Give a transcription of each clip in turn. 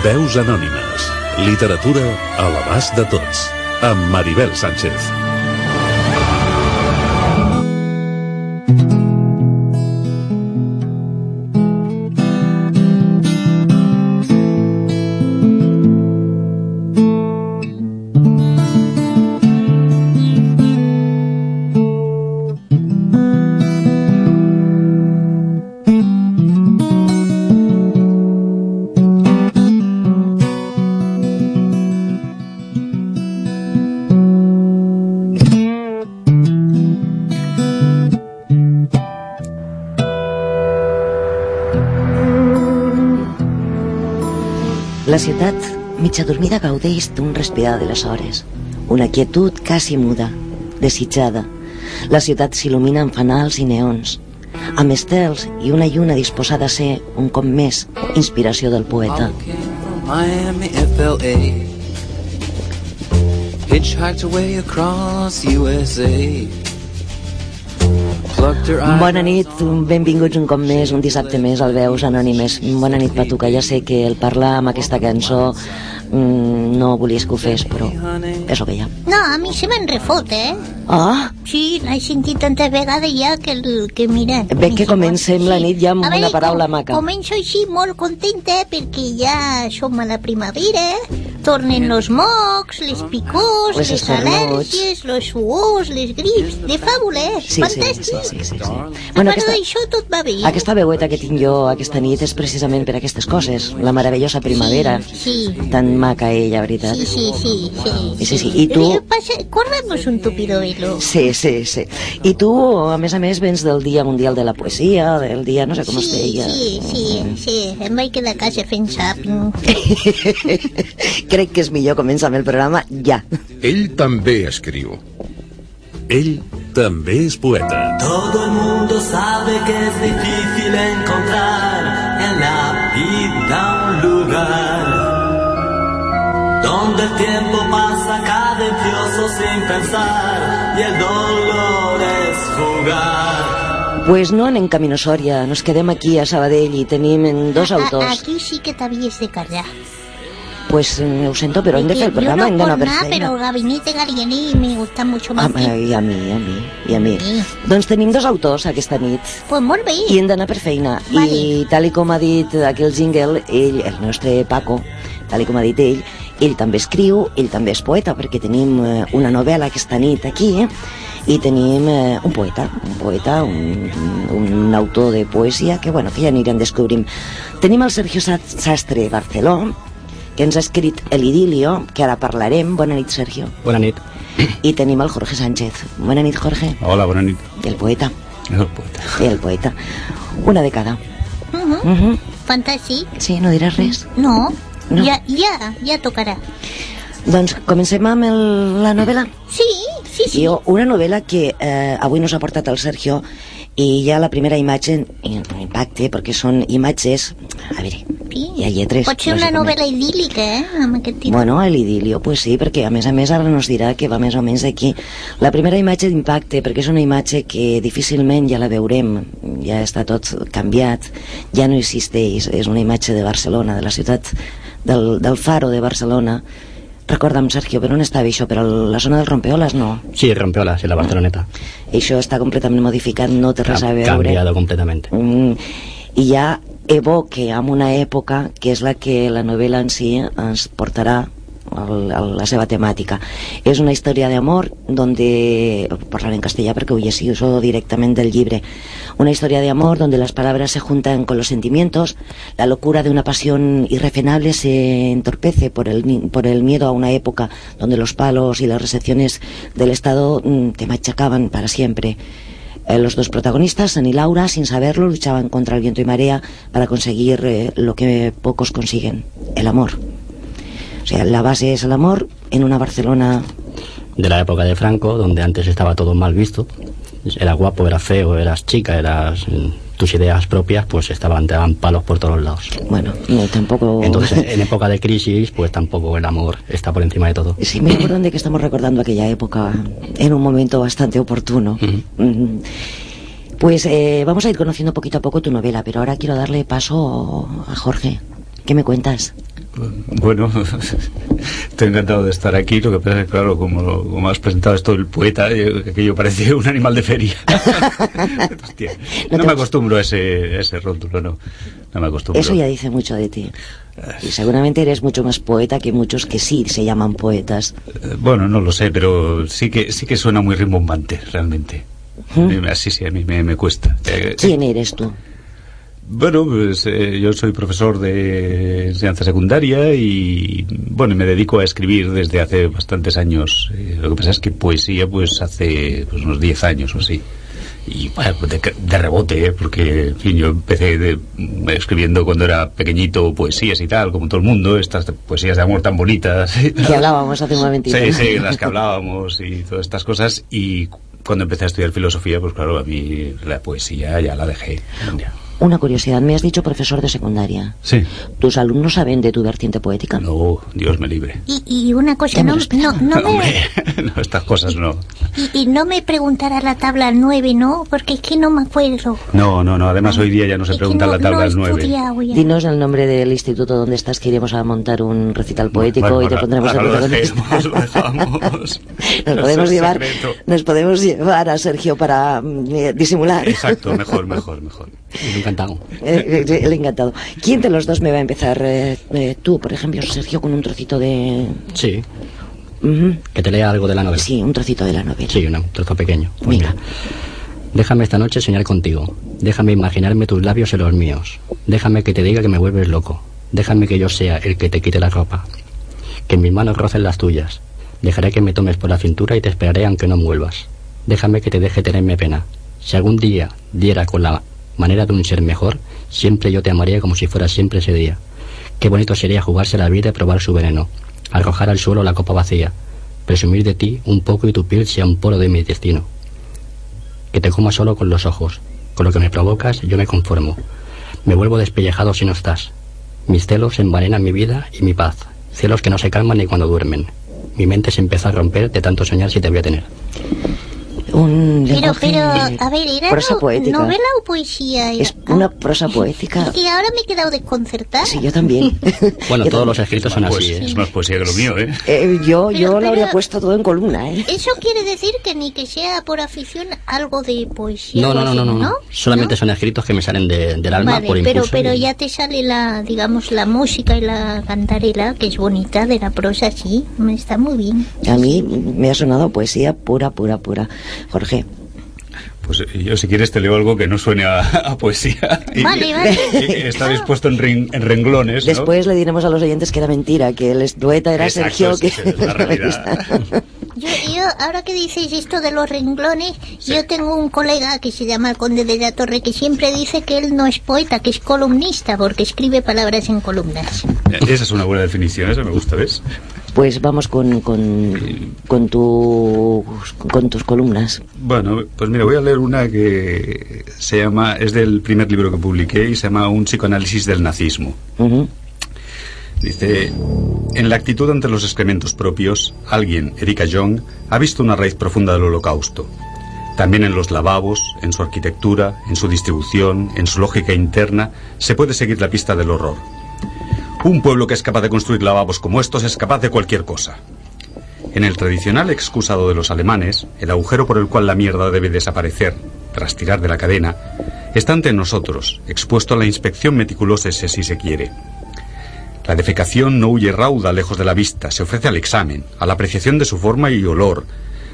Veus anònimes. Literatura a l'abast de tots. Amb Maribel Sánchez. Mitja dormida, gaudeix d'un respirar de les hores. Una quietud quasi muda, desitjada. La ciutat s'il·lumina amb fanals i neons, amb estels i una lluna disposada a ser, un cop més, inspiració del poeta. Miami, FLA. Hitchhiked away across USA. Bona nit, benvinguts un cop més, un dissabte més al Veus Anònimes. Bona nit, Patuca, ja sé que el parlar amb aquesta cançó mm, no volies que ho fes, però és el que hi ha. No, a mi se me'n refot, eh? Ah, Sí, l'he sentit tantes vegades ja que, el, que mira... Bé que comencem la nit ja amb A una veure, paraula com- maca. Començo així molt contenta perquè ja som a la primavera, tornen los mocs, les picors, Les les, al·lèrgies, los suors, les grips, de fàbules, Sí, sí, sí, fantàstic. sí, sí, sí. A Bueno, part aquesta, d'això tot va bé. aquesta veueta que tinc jo aquesta nit és precisament per aquestes coses. La meravellosa primavera. Sí, Tan maca ella, veritat. sí, sí, sí, sí. Sí, sí, i tu- corremos un tupido velo. Sí, sí, sí. I tu, a més a més, vens del Dia Mundial de la Poesia, del dia, no sé com es Sí, deia. sí, sí, sí, em vaig quedar a casa fent sàping. Crec que és millor començar amb el programa ja. Ell també escriu. Ell també és poeta. Todo el mundo sabe que es difícil encontrar en la vida un lugar donde el tiempo pasa cadencioso sin pensar y el dolor es jugar. Pues no anem camino Sòria, nos quedem aquí a Sabadell i tenim en dos A- a- autors. Aquí sí que t'havies de callar. Pues eh, ho sento, però hem de fer el programa, hem Yo no d'anar per nada, pero feina. Gabinete Gallieni me gusta mucho más. Ah, I a mi, a mi, i a mi. Sí. Doncs tenim dos autors aquesta nit Pues molt bé. i hem d'anar per feina. I Vale. tal i com ha dit aquí el jingle, ell, el nostre Paco, tal i com ha dit ell, ell també escriu, ell també és poeta, perquè tenim eh, una novel·la aquesta nit aquí, eh? i tenim eh, un poeta, un poeta, un, un autor de poesia, que, bueno, que ja anirem descobrint. Tenim el Sergio Sa- Sastre Barceló, que ens ha escrit El Idilio, que ara parlarem. Bona nit, Sergio. Bona nit. I tenim el Jorge Sánchez. Bona nit, Jorge. Hola, bona nit. El poeta. El poeta. El poeta. Una de cada. Uh -huh. Uh -huh. Fantàstic. Sí, no diràs res? No, No. Ja, ja, ja tocarà. Doncs comencem amb el, la novel·la. Sí, sí, sí. Jo, una novel·la que eh, avui nos ha portat el Sergio i ja la primera imatge impacte, perquè són imatges... A veure, Sí. hi ha lletres. Pot ser una novel·la idíl·lica, eh? Amb aquest títol. Bueno, el idilio, pues sí, perquè a més a més ara nos dirà que va més o menys d'aquí. La primera imatge d'impacte, perquè és una imatge que difícilment ja la veurem, ja està tot canviat, ja no existeix, és una imatge de Barcelona, de la ciutat, del, del faro de Barcelona. Recorda'm, Sergio, per on estava això? Per la zona del Rompeoles, no? Sí, Rompeola, sí, la Barceloneta. Això està completament modificat, no té res a Ha veure. cambiado completamente. Mm, i ja evoque amb una època que és la que la novel·la en si ens portarà el, el, la seva temàtica. És una història d'amor donde, parlar en castellà perquè ho llegí uso directament del llibre, una història d'amor donde las palabras se juntan con los sentimientos, la locura de una pasión irrefrenable se entorpece por el, por el miedo a una época donde los palos y las recepciones del Estado mm, te machacaban para siempre. Eh, los dos protagonistas, San y Laura, sin saberlo, luchaban contra el viento y marea para conseguir eh, lo que pocos consiguen, el amor. O sea, la base es el amor en una Barcelona De la época de Franco, donde antes estaba todo mal visto. Era guapo, era feo, eras chica, eras mm, tus ideas propias, pues estaban, te daban palos por todos lados. Bueno, no, tampoco... Entonces, en época de crisis, pues tampoco el amor está por encima de todo. Sí, me acuerdo de que estamos recordando aquella época en un momento bastante oportuno. Mm. Pues eh, vamos a ir conociendo poquito a poco tu novela, pero ahora quiero darle paso a Jorge. ¿Qué me cuentas? Bueno, estoy encantado de estar aquí. Lo que pasa es que, claro, como, lo- como has presentado esto el poeta, eh, que yo parecía un animal de feria. Hostia, No me acostumbro a ese, a ese rótulo, no. No me acostumbro. Eso ya dice mucho de ti. Y seguramente eres mucho más poeta que muchos que sí se llaman poetas. Eh, Bueno, no lo sé, pero sí que sí que suena muy rimbombante, realmente. ¿Mm? Así sí, a mí me, me cuesta. Eh, ¿Quién eres tú? Bueno, pues eh, yo soy profesor de enseñanza secundaria y bueno, me dedico a escribir desde hace bastantes años. Eh, lo que pasa es que poesía, pues hace pues, unos 10 años o así. Y bueno, pues, de, de rebote, ¿eh? porque en fin, yo empecé de- escribiendo cuando era pequeñito poesías y tal, como todo el mundo, estas poesías de amor tan bonitas. Que hablábamos hace un momentito. Sí, sí, las que hablábamos y todas estas cosas. Y cuando empecé a estudiar filosofía, pues claro, a mí la poesía ya la dejé. Ya. Una curiosidad, me has dicho profesor de secundaria. Sí. ¿Tus alumnos saben de tu vertiente poética? No, Dios me libre. Y, y una cosa, no, no, no me, Hombre, no, estas cosas no. y, y no me preguntará la tabla 9, ¿no? Porque es que no me acuerdo. No, no, no. Además, hoy día ya no se Es pregunta no- la tabla no he del 9. estudiado ya. Dinos el nombre del instituto donde estás, que iremos a montar un recital poético Bueno, y te ahora- pondremos de ahora lo protagonista. dejemos, lo dejamos. Nos podemos llevar, secreto. nos podemos llevar a Sergio para mm, eh, disimular. Exacto, mejor, mejor, mejor. Encantado. Eh, eh, el encantado. ¿Quién de los dos me va a empezar? Eh, eh, tú, por ejemplo, Sergio, con un trocito de... Sí, que te lea algo de la novela. Sí, un trocito de la novela. Sí, un trozo pequeño. Pues Venga. mira. Déjame esta noche soñar contigo. Déjame imaginarme tus labios en los míos. Déjame que te diga que me vuelves loco. Déjame que yo sea el que te quite la ropa. Que mis manos rocen las tuyas. Dejaré que me tomes por la cintura y te esperaré aunque no vuelvas. Déjame que te deje tenerme pena. Si algún día diera con la manera de un ser mejor, siempre yo te amaría como si fuera siempre ese día. Qué bonito sería jugarse la vida y probar su veneno. Arrojar al suelo la copa vacía. Presumir de ti un poco y tu piel sea un polo de mi destino que te coma solo con los ojos. Con lo que me provocas, yo me conformo. Me vuelvo despellejado si no estás. Mis celos envenenan mi vida y mi paz. Celos que no se calman ni cuando duermen. Mi mente se empieza a romper de tanto soñar si te voy a tener. Un Pero, lenguaje pero, a ver, ¿era prosa no- poética. novela o poesía? Era- Es una prosa poética. Es que ahora me he quedado desconcertada. Sí, yo también. Bueno, Yo todos los también. escritos son así, ¿eh? Es más poesía que lo mío, ¿eh? Eh, yo yo Pero- lo habría pero- puesto todo en columna, ¿eh? Eso quiere decir que ni que sea por afición algo de poesía. No, no, no, no, no, no. Solamente ¿No? son escritos que me salen de- del alma Vale, por pero, impulso. pero y- ya te sale la, digamos, la música y la cantarela, que es bonita, de la prosa, sí, me está muy bien. A mí me ha sonado poesía pura, pura, pura. Jorge, Pues eh, yo, si quieres, te leo algo que no suene a, a poesía. Y- Vale, vale. y está dispuesto en, ren- en renglones, ¿no? después le diremos a los oyentes que era mentira, que el poeta era Exacto, Sergio. es- Que es la realidad. Yo, yo, ahora que dices esto de los renglones, yo tengo un colega que se llama el Conde de la Torre que siempre dice que él no es poeta, que es columnista, porque escribe palabras en columnas. Esa es una buena definición, esa me gusta, ¿ves? Pues vamos con, con, con, tu, con tus columnas. Bueno, pues mira, voy a leer una que se llama, es del primer libro que publiqué y se llama Un psicoanálisis del nazismo. Dice, en la actitud ante los excrementos propios, alguien, Erika Jong, ha visto una raíz profunda del holocausto. También en los lavabos, en su arquitectura, en su distribución, en su lógica interna, se puede seguir la pista del horror. Un pueblo que es capaz de construir lavabos como estos es capaz de cualquier cosa. En el tradicional excusado de los alemanes, el agujero por el cual la mierda debe desaparecer, tras tirar de la cadena, está ante nosotros, expuesto a la inspección meticulosa si se quiere. La defecación no huye rauda lejos de la vista, se ofrece al examen, a la apreciación de su forma y olor,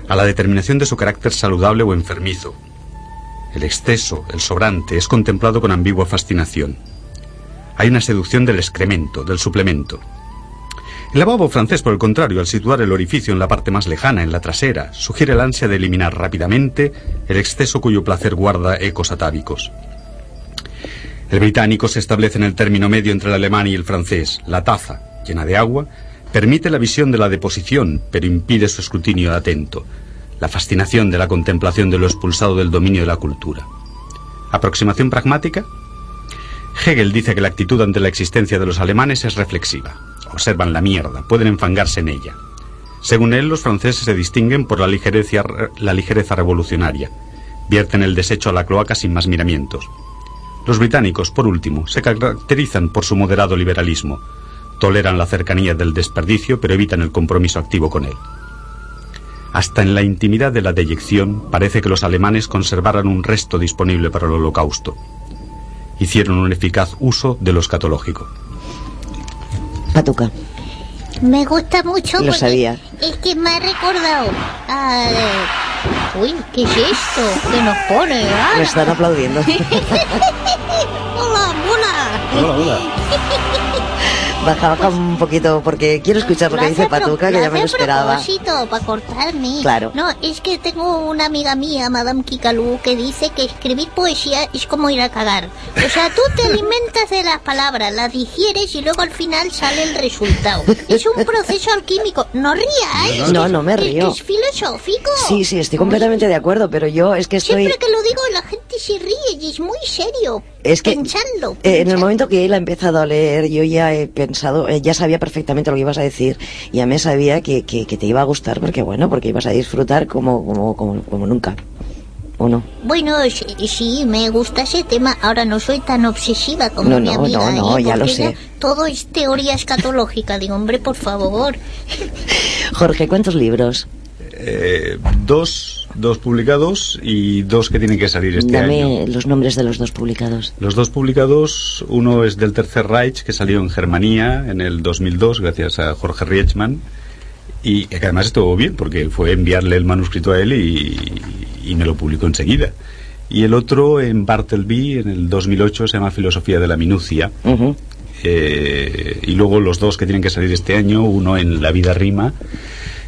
a la determinación de su carácter saludable o enfermizo. El exceso, el sobrante, es contemplado con ambigua fascinación. Hay una seducción del excremento, del suplemento. El lavabo francés, por el contrario, al situar el orificio en la parte más lejana, en la trasera, sugiere el ansia de eliminar rápidamente el exceso cuyo placer guarda ecos atávicos. El británico se establece en el término medio entre el alemán y el francés. La taza, llena de agua, permite la visión de la deposición, pero impide su escrutinio atento, la fascinación de la contemplación de lo expulsado del dominio de la cultura. ¿Aproximación pragmática? Hegel dice que la actitud ante la existencia de los alemanes es reflexiva. Observan la mierda, pueden enfangarse en ella. Según él, los franceses se distinguen por la, ligereza, revolucionaria. Vierten el desecho a la cloaca sin más miramientos. Los británicos, por último, se caracterizan por su moderado liberalismo. Toleran la cercanía del desperdicio, pero evitan el compromiso activo con él. Hasta en la intimidad de la deyección parece que los alemanes conservaran un resto disponible para el holocausto. Hicieron un eficaz uso de lo escatológico. Patuca. Me gusta mucho. Lo sabía. Es que me ha recordado. a- Uy, ¿qué es esto? Que nos pone. ah? Me están aplaudiendo. ¡Hola, mola! Baja, baja un poquito porque quiero escuchar lo que dice Patuca, que ya me lo esperaba. propósito, para cortarme. Claro. No, es que tengo una amiga mía, Madame Kikalu, que dice que escribir poesía es como ir a cagar. O sea, tú te alimentas de las palabras, las digieres y luego al final sale el resultado. Es un proceso alquímico. No rías. No, no me es que río. Es filosófico. Sí, sí, estoy completamente de acuerdo, pero yo es que estoy... Siempre que lo digo la gente se ríe y es muy serio. Es que Pensadlo, eh, en el momento que él ha empezado a leer, yo ya he pensado, eh, ya sabía perfectamente lo que ibas a decir, ya me sabía que, que, que te iba a gustar, porque bueno, porque ibas a disfrutar como, como, como, como nunca. ¿O no? Bueno, sí, sí, me gusta ese tema. Ahora no soy tan obsesiva como No, mi no, amiga. no, no, ¿eh? ya lo sé. Todo es teoría escatológica. Digo, hombre, por favor. Jorge, ¿cuántos libros? Eh, dos, dos publicados y dos que tienen que salir este Dame año. los nombres de los dos publicados. Los dos publicados, uno es del Tercer Reich, que salió en Germania en el 2002, gracias a Jorge Rietzmann, y que además estuvo bien, porque fue enviarle el manuscrito a él y, y me lo publicó enseguida. Y el otro en Bartleby, en el 2008, se llama Filosofía de la Minucia. Eh, y luego los dos que tienen que salir este año, uno en La Vida Rima,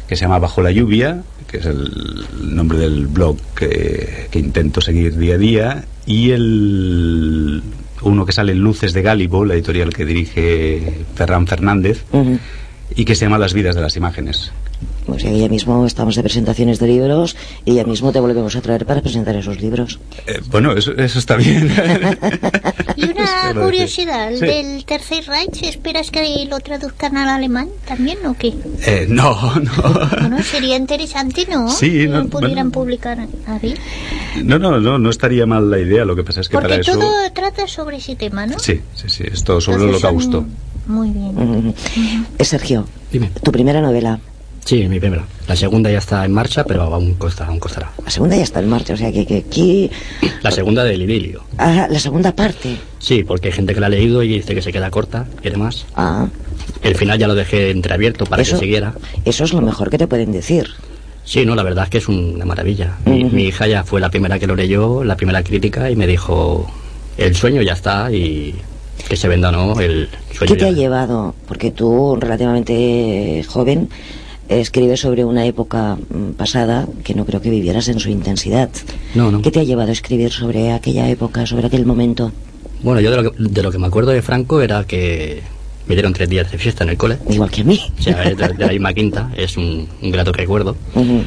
que se llama Bajo la Lluvia, que es el nombre del blog que, que intento seguir día a día, y el uno que sale en Luces de Gálibo, la editorial que dirige Ferran Fernández, y que se llama Las vidas de las imágenes. O sea, que ya mismo estamos de presentaciones de libros y ya mismo te volvemos a traer para presentar esos libros. Eh, bueno, eso, eso está bien. Y una curiosidad. ¿el Sí. del Tercer Reich esperas que lo traduzcan al alemán también o qué? Eh, no, no. Bueno, sería interesante, ¿no? Sí, no, lo pudieran bueno. publicar ahí. No, no, no, no estaría mal la idea. Lo que pasa es que Porque para eso. todo trata sobre ese tema, ¿no? Sí, sí, sí, es todo sobre el Entonces son- holocausto. Muy bien. Ujú. Eh, Sergio, Dime. tu primera novela. Sí, mi primera. La segunda ya está en marcha, pero aún costará, aún costará. La segunda ya está en marcha, o sea que, que aquí... La segunda del idilio. Ah, la segunda parte. Sí, porque hay gente que la ha leído y dice que se queda corta, quiere más. Ah, El final ya lo dejé entreabierto para eso, que siguiera. eso es lo mejor que te pueden decir. Sí, no, la verdad es que es una maravilla. Mi, hija ya fue la primera que lo leyó, la primera crítica, y me dijo, el sueño ya está y que se venda o no, el sueño ¿Qué te ya- ha llevado? Porque tú, relativamente joven, escribes sobre una época mm, pasada que no creo que vivieras en su intensidad. No, no. ¿Qué te ha llevado a escribir sobre aquella época, sobre aquel momento? Bueno, yo de lo, que, de lo que me acuerdo de Franco era que me dieron tres días de fiesta en el cole. Igual que a mí. O sea, de, de la misma quinta, es un, un grato recuerdo. Ujú.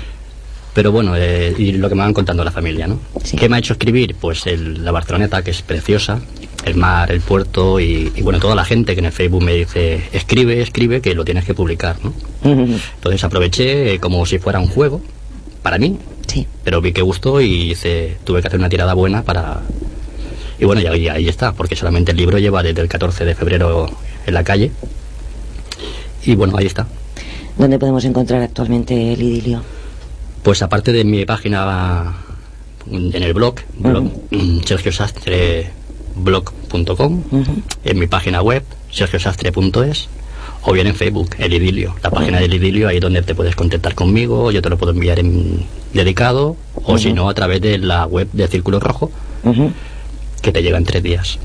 Pero bueno, eh, y lo que me van contando la familia, ¿no? Sí. ¿Qué me ha hecho escribir? Pues el- la Barceloneta, que es preciosa, el mar, el puerto y, y, bueno, toda la gente que en el Facebook me dice, escribe, escribe, que lo tienes que publicar, ¿no? Entonces aproveché eh, como si fuera un juego, para mí, Sí. pero vi que gustó y hice, tuve que hacer una tirada buena para... Y bueno, y ahí, ahí está, porque solamente el libro lleva desde el 14 de febrero en la calle. Y bueno, ahí está. ¿Dónde podemos encontrar actualmente el idilio? Pues aparte de mi página en el blog, blog sergiosastreblog.com, Ujú. en mi página web, sergiosastre.es o bien en Facebook, El Idilio, la página del Idilio, ahí donde te puedes contactar conmigo, yo te lo puedo enviar en dedicado, o si no, a través de la web de Círculo Rojo, que te llega en tres días.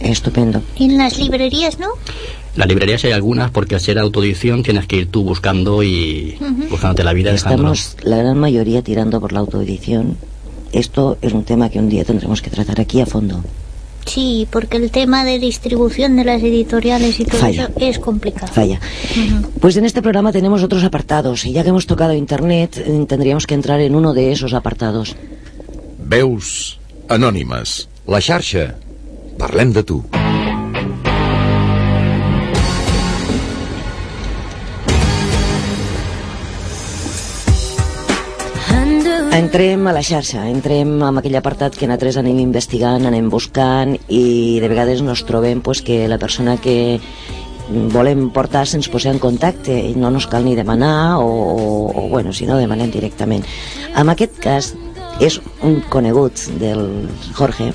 Estupendo. En las librerías, ¿no? Las librerías hay algunas porque al ser autoedición tienes que ir tú buscando y buscándote la vida dejándolo. Estamos la gran mayoría tirando por la autoedición. Esto es un tema que un día tendremos que tratar aquí a fondo. Sí, porque el tema de distribución de las editoriales y todo Falla. eso es complicado. Falla. Pues en este programa tenemos otros apartados y ya que hemos tocado Internet, eh, tendríamos que entrar en uno de esos apartados. Veus anònimes. La xarxa. Parlem de tu. Entrem a la xarxa, entrem amb aquell apartat que nosaltres anem investigant, anem buscant i de vegades nos trobem pues, que la persona que volem portar se'ns posa en contacte i no nos cal ni demanar o, o, o bueno, si no demanem directament. En aquest cas és un conegut del Jorge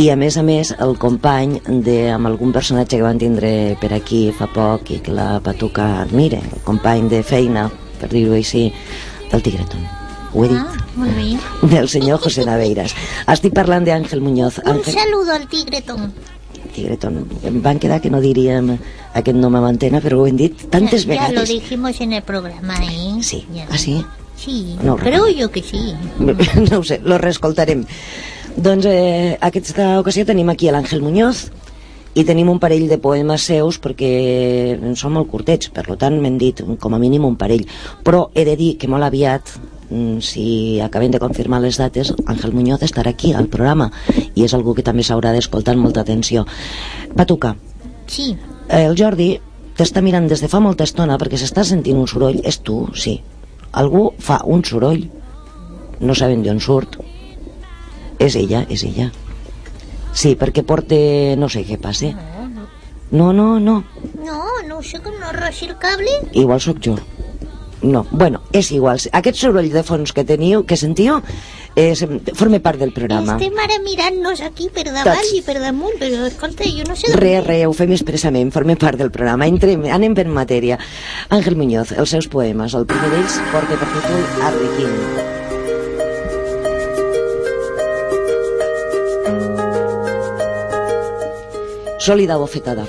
i a més a més el company de, amb algun personatge que van tindre per aquí fa poc i que la Patuca admira, el company de feina, per dir-ho així, del Tigreton. Ho he dit. Ah, molt bé. del senyor José Naveiras. Estic parlant d'Àngel Muñoz. Un Àngel saludo al Tigreton. Tigreton. Em van quedar que no diríem aquest nom a antena, però ho hem dit tantes ya, ya lo vegades. dijimos en el programa, ¿eh? Sí. Ya. Ah, sí? Sí, No creo yo que sí. no ho sé, lo reescoltarem. Doncs eh, aquesta ocasió tenim aquí l'Àngel Muñoz i tenim un parell de poemes seus perquè són molt curtets, per lo tant m'hem dit com a mínim un parell. Però he de dir que molt aviat, si acabem de confirmar les dates, Àngel Muñoz estarà aquí al programa i és algú que també s'haurà d'escoltar amb molta atenció. Patuca, Sí. El Jordi t'està mirant des de fa molta estona perquè s'està sentint un soroll. És tu, sí. Algú fa un soroll. No saben d'on surt. És ella, és ella. Sí, perquè porta... no sé què passa. No, no, no. No, no sé com no rosi el cable. Igual sóc jo. No, bueno, és igual. Aquest soroll de fons que teniu, que sentiu, és, forma part del programa. Estem ara mirant-nos aquí per davant Tots. i per damunt, però escolta, jo no sé... Re, re, ho fem expressament, forma part del programa. Entrem, anem per matèria. Àngel Muñoz, els seus poemes. El primer d'ells porta per títol Arlequín. Sólida bofetada.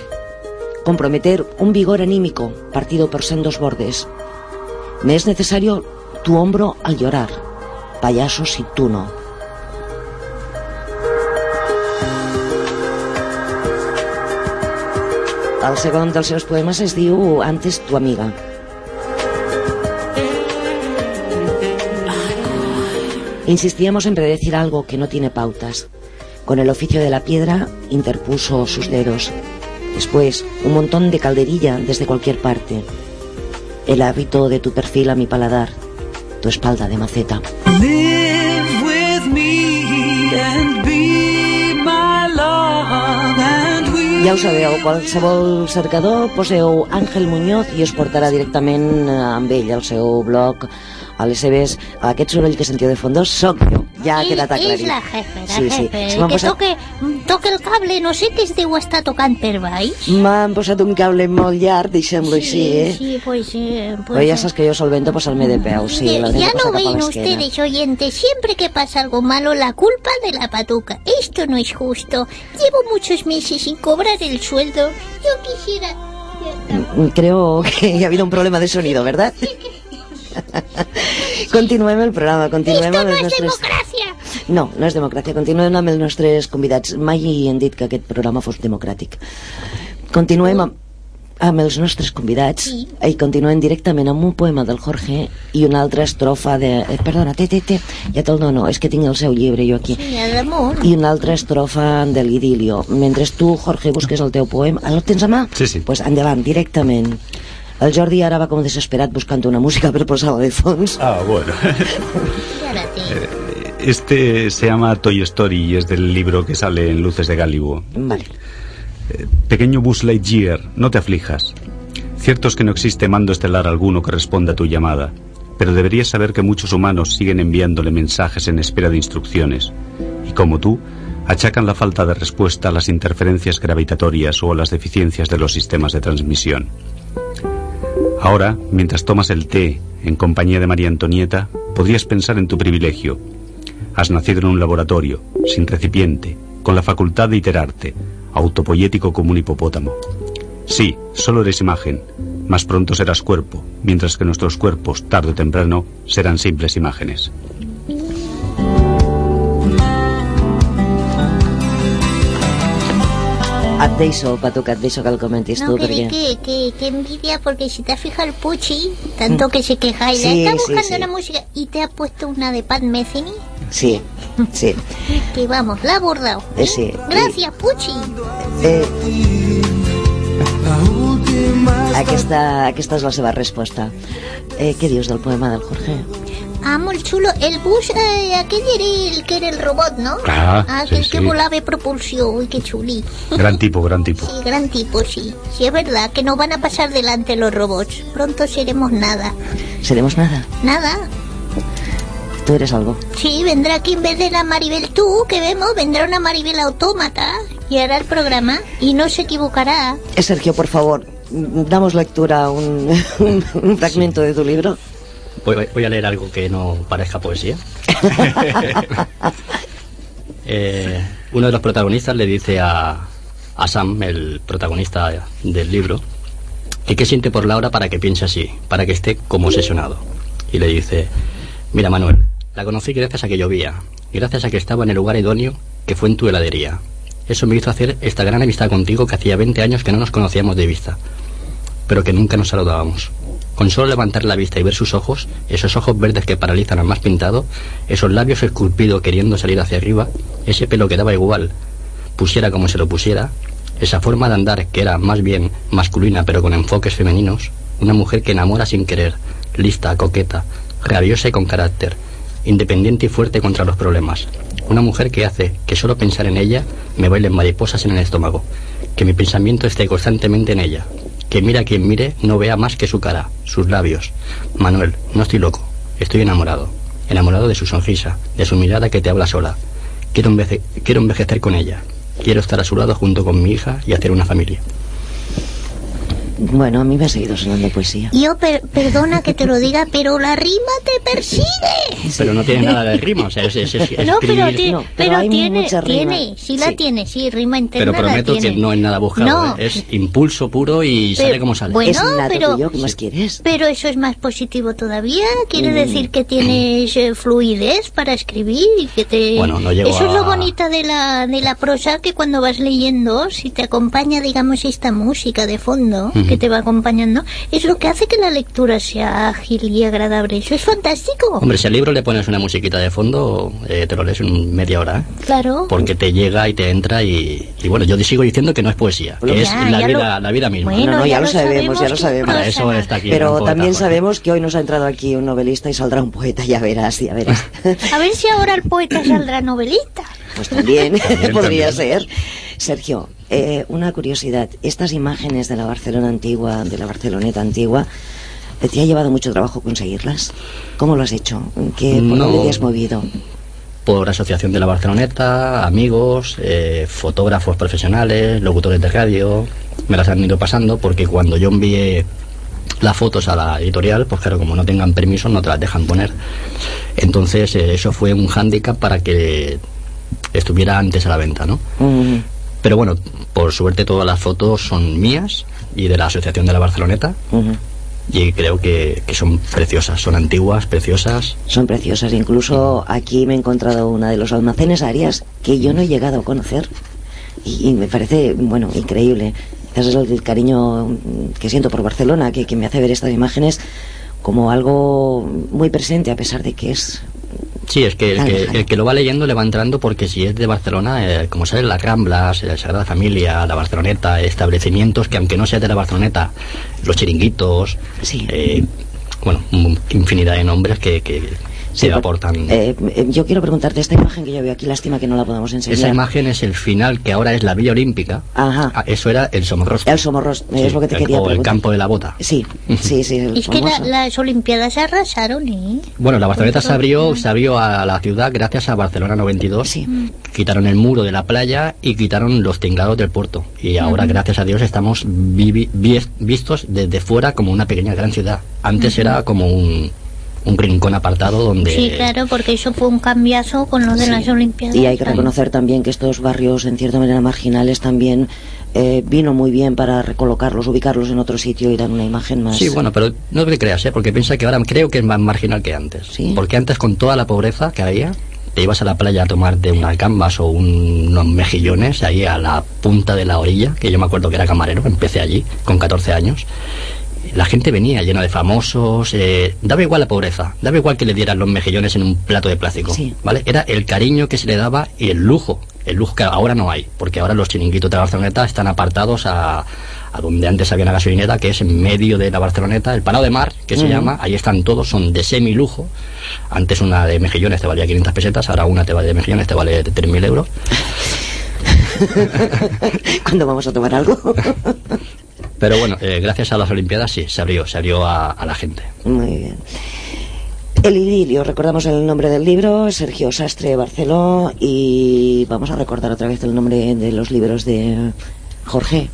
Comprometer un vigor anímico partido por sendos bordes. Me es necesario tu hombro al llorar. Payaso si tú no. El segon dels seus poemes es diu Antes tu amiga. Insistíamos en predecir algo que no tiene pautas. Con el oficio de la piedra interpuso sus dedos. Después, un montón de calderilla desde cualquier parte. El hábito de tu perfil a mi paladar. Tu espalda de maceta. Live with me and be my love and we Ja ho sabeu, qualsevol cercador poseu Àngel Muñoz i us portarà directament amb ell al seu blog a les seves... Aquest soroll que sentiu de fons sóc jo, ja ha És- quedat És la jefe, la Sí, sí. jefe. M'ha que posat- toque, toque el cable, no sé què es deu estar tocant per baix. M'han posat un cable molt llarg, deixem-lo així, eh? Sí, pues, eh, pues, Però ja saps que jo solvento posarme de peu, sí. Ya- tengo ya no ven ustedes, oyentes, siempre que pasa algo malo, la culpa de la patuca. Esto no es justo. Llevo muchos meses sin cobrar el sueldo. Yo quisiera... Mm, Creo que ha habido un problema de sonido, ¿verdad? continuem el programa, continuem Esto amb no els es nostres... democracia. No, no és democràcia. Continuem amb els nostres convidats. Mai hem dit que aquest programa fos democràtic. Continuem amb, amb els nostres convidats Sí. i continuem directament amb un poema del Jorge i una altra estrofa de... Eh, perdona, té, té, té, ja te'l dono, és que tinc el seu llibre jo aquí. I una altra estrofa de l'idilio. Mentre tu, Jorge, busques el teu poema... El tens a mà? Sí, sí. Pues endavant, directament. El Jordi ara va com desesperat buscant una música per posar-la de fons. Ah, bueno. Tengo. Este se llama Toy Story y es del libro que sale en Luces de Gálibo. Vale. Pequeño Buzz Lightyear, no te aflijas. Cierto es que no existe mando estelar alguno que responda a tu llamada, pero deberías saber que muchos humanos siguen enviándole mensajes en espera de instrucciones. Y como tú, achacan la falta de respuesta a las interferencias gravitatorias o a las deficiencias de los sistemas de transmisión. Ahora, mientras tomas el té en compañía de María Antonieta, podrías pensar en tu privilegio. Has nacido en un laboratorio, sin recipiente, con la facultad de iterarte, autopoyético como un hipopótamo. Sí, solo eres imagen, más pronto serás cuerpo, mientras que nuestros cuerpos, tarde o temprano, serán simples imágenes. Et deixo, que et deixo que el comentis No, tu, que, perquè... que, que, que envidia, porque si te fijado el Puchi, tanto que se queja y Sí, le está sí, buscando sí. una música y te ha puesto una de Pat Metheny, Sí, sí. que vamos, la ha abordado. Eh, sí. Gracias, Puchi. Eh, aquesta, aquesta és la seva resposta. Eh, què dius del poema del Jorge? Ah, molt chulo. El bus, eh, aquell era el que era el robot, ¿no? Ah, sí, aquel sí. que volaba de propulsión. Uy, qué chuli. Gran tipo, gran tipo. Sí, gran tipo, sí. Sí, es verdad que no van a pasar delante los robots. Pronto seremos nada. Seremos nada. Nada. Tú eres algo. Sí, vendrá aquí en vez de la Maribel tú, que vemos, vendrá una Maribel autómata y hará el programa y no se equivocará. Eh, Sergio, por favor, damos lectura a un, un, un fragmento de tu libro. Voy, voy a leer algo que no parezca poesía. Eh, uno de los protagonistas le dice a, a Sam, el protagonista del libro, que qué siente por Laura para que piense así, para que esté como obsesionado. Y le dice, mira Manuel, la conocí gracias a que llovía, gracias a que estaba en el lugar idóneo que fue en tu heladería. Eso me hizo hacer esta gran amistad contigo que hacía 20 años que no nos conocíamos de vista, pero que nunca nos saludábamos. Con solo levantar la vista y ver sus ojos, esos ojos verdes que paralizan al más pintado, esos labios esculpidos queriendo salir hacia arriba, ese pelo que daba igual, pusiera como se lo pusiera, esa forma de andar que era más bien masculina pero con enfoques femeninos, una mujer que enamora sin querer, lista, coqueta, rabiosa y con carácter, independiente y fuerte contra los problemas. Una mujer que hace que solo pensar en ella me bailen mariposas en el estómago, que mi pensamiento esté constantemente en ella, que mira a quien mire no vea más que su cara, sus labios. Manuel, no estoy loco, estoy enamorado, enamorado de su sonrisa, de su mirada que te habla sola. Quiero, quiero envejecer con ella, quiero estar a su lado junto con mi hija y hacer una familia. Bueno, a mí me ha seguido sonando poesía. Yo, per- perdona que te lo diga, pero la rima te persigue. Pero no tiene nada de rima, o sea, es, es- es No, pero, ti- No, pero pero hay tiene, mucha rima. tiene, sí la Sí. tiene, sí, rima interna Pero la prometo que tiene. no es nada buscado, No. ¿eh? es impulso puro y Pero- sale como sale. bueno, es pero- tuyo, ¿qué más quieres? Pero eso es más positivo todavía. Quiere Mm. decir que tienes eh, fluidez para escribir y que te. Bueno, no llego Eso es lo bonito de la de la prosa que cuando vas leyendo, si te acompaña, digamos, esta música de fondo Ujú. Que te va acompañando, es lo que hace que la lectura sea ágil y agradable. Eso es fantástico. Hombre, si al libro le pones una musiquita de fondo, eh, te lo lees en media hora, ¿eh? Claro. porque te llega y te entra y, y bueno, yo sigo diciendo que no es poesía, que Ya, es la vida, lo- la vida misma. Bueno, no, no, ya, ya lo sabemos, ya lo sabemos. Para eso está aquí. Pero poeta, también sabemos que hoy nos ha entrado aquí un novelista y saldrá un poeta, ya verás, ya verás. A ver si ahora el poeta saldrá novelista. Pues también, También, podría también. ser. Sergio, eh, una curiosidad. Estas imágenes de la Barcelona antigua, de la Barceloneta antigua, ¿te ha llevado mucho trabajo conseguirlas? ¿Cómo lo has hecho? ¿Qué, ¿Por No. dónde te has movido? Por asociación de la Barceloneta, amigos, eh, fotógrafos profesionales, locutores de radio, me las han ido pasando porque cuando yo envié las fotos a la editorial, pues claro, como no tengan permiso no te las dejan poner. Entonces eh, eso fue un hándicap para que estuviera antes a la venta, ¿no? Mm, Pero bueno, por suerte todas las fotos son mías y de la Asociación de la Barceloneta y creo que, que son preciosas, son antiguas, preciosas. Son preciosas. Incluso aquí me he encontrado una de los almacenes Arias que yo no he llegado a conocer. Y, y me parece, bueno, increíble. Quizás es el, el cariño que siento por Barcelona, que, que me hace ver estas imágenes como algo muy presente, a pesar de que es Sí, es que el, que el que lo va leyendo le va entrando porque si es de Barcelona, eh, como salen las Ramblas, la Sagrada Familia, la Barceloneta, establecimientos que aunque no sea de la Barceloneta, los chiringuitos, Sí. eh, bueno, infinidad de nombres que, que se aportan. Eh, eh, yo quiero preguntarte esta imagen que yo veo aquí, lástima que no la podamos enseñar. Esa imagen es el final, que ahora es la Villa Olímpica. Ajá. Ah, Eso era el Somorrostro. El Somorrostro, Sí, es lo que te el- quería O el preguntar. campo de la bota. Sí, sí, sí. el Es que la- las Olimpiadas arrasaron, ¿eh? Bueno, la Barceloneta se abrió, se abrió a la ciudad gracias a Barcelona 92. Quitaron el muro de la playa y quitaron los tingados del puerto. Y ahora, gracias a Dios, estamos vi- vistos desde fuera como una pequeña gran ciudad. Antes era como un, un rincón apartado donde... Sí, claro, porque eso fue un cambiazo con lo de las Olimpiadas. Y hay que reconocer también que estos barrios, en cierta manera marginales, también eh, vino muy bien para recolocarlos, ubicarlos en otro sitio y dar una imagen más. Sí, bueno, pero no te creas, ¿eh? porque piensa que ahora creo que es más marginal que antes. Porque antes con toda la pobreza que había, te ibas a la playa a tomarte unas gambas o un- unos mejillones ahí a la punta de la orilla, que yo me acuerdo que era camarero, empecé allí con 14 años. La gente venía llena de famosos, eh, daba igual la pobreza, daba igual que le dieran los mejillones en un plato de plástico, ¿vale? Era el cariño que se le daba y el lujo, el lujo que ahora no hay, porque ahora los chiringuitos de Barceloneta están apartados a, a donde antes había una gasolinera, que es en medio de la Barceloneta, el Palau de Mar, que se llama, ahí están todos, son de semi-lujo. Antes una de mejillones te valía 500 pesetas, ahora una te vale de mejillones te vale 3.000 euros. ¿Cuándo vamos a tomar algo? Pero bueno, eh, gracias a las Olimpiadas sí, se abrió, se abrió a, a la gente. Muy bien. El idilio, recordamos el nombre del libro, Sergio Sastre Barceló, y vamos a recordar otra vez el nombre de los libros de Jorge.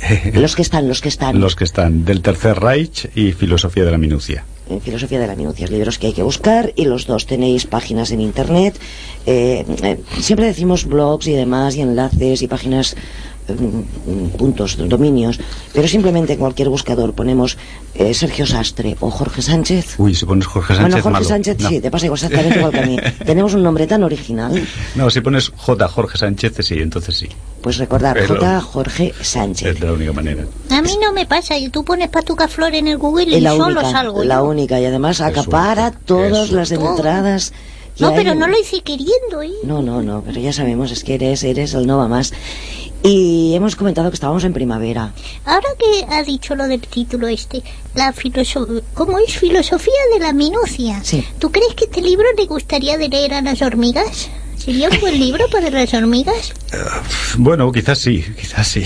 Los que están, los que están. Los que están del Tercer Reich y Filosofía de la Minucia. en Filosofía de la Minucia, libros que hay que buscar y los dos tenéis páginas en internet. Eh, eh, siempre decimos blogs y demás y enlaces y páginas, eh, puntos, dominios, pero simplemente en cualquier buscador ponemos eh, Sergio Sastre o Jorge Sánchez. Uy, si pones Jorge Sánchez, bueno, Jorge malo. Sánchez No. sí, te pasa exactamente igual que a mí. Tenemos un nombre tan original, No, si pones J. Jorge Sánchez, sí, entonces sí. pues recordar lo- J. Jorge Sánchez. Es la única manera. A mí no me pasa, y tú pones Patuca Flor en el Google y la solo única, salgo. la yo. única y además acapara todas las entradas. No, pero no lo hice queriendo, ¿eh? No, no, no, pero ya sabemos, es que eres, eres el no va más. Y hemos comentado que estábamos en primavera. Ahora que ha dicho lo del título este, la filoso ¿cómo es filosofía de la minucia? Sí. ¿Tú crees que este libro le gustaría de leer a las hormigas? ¿Sería un buen libro para las hormigas? Bueno, quizás sí, quizás sí.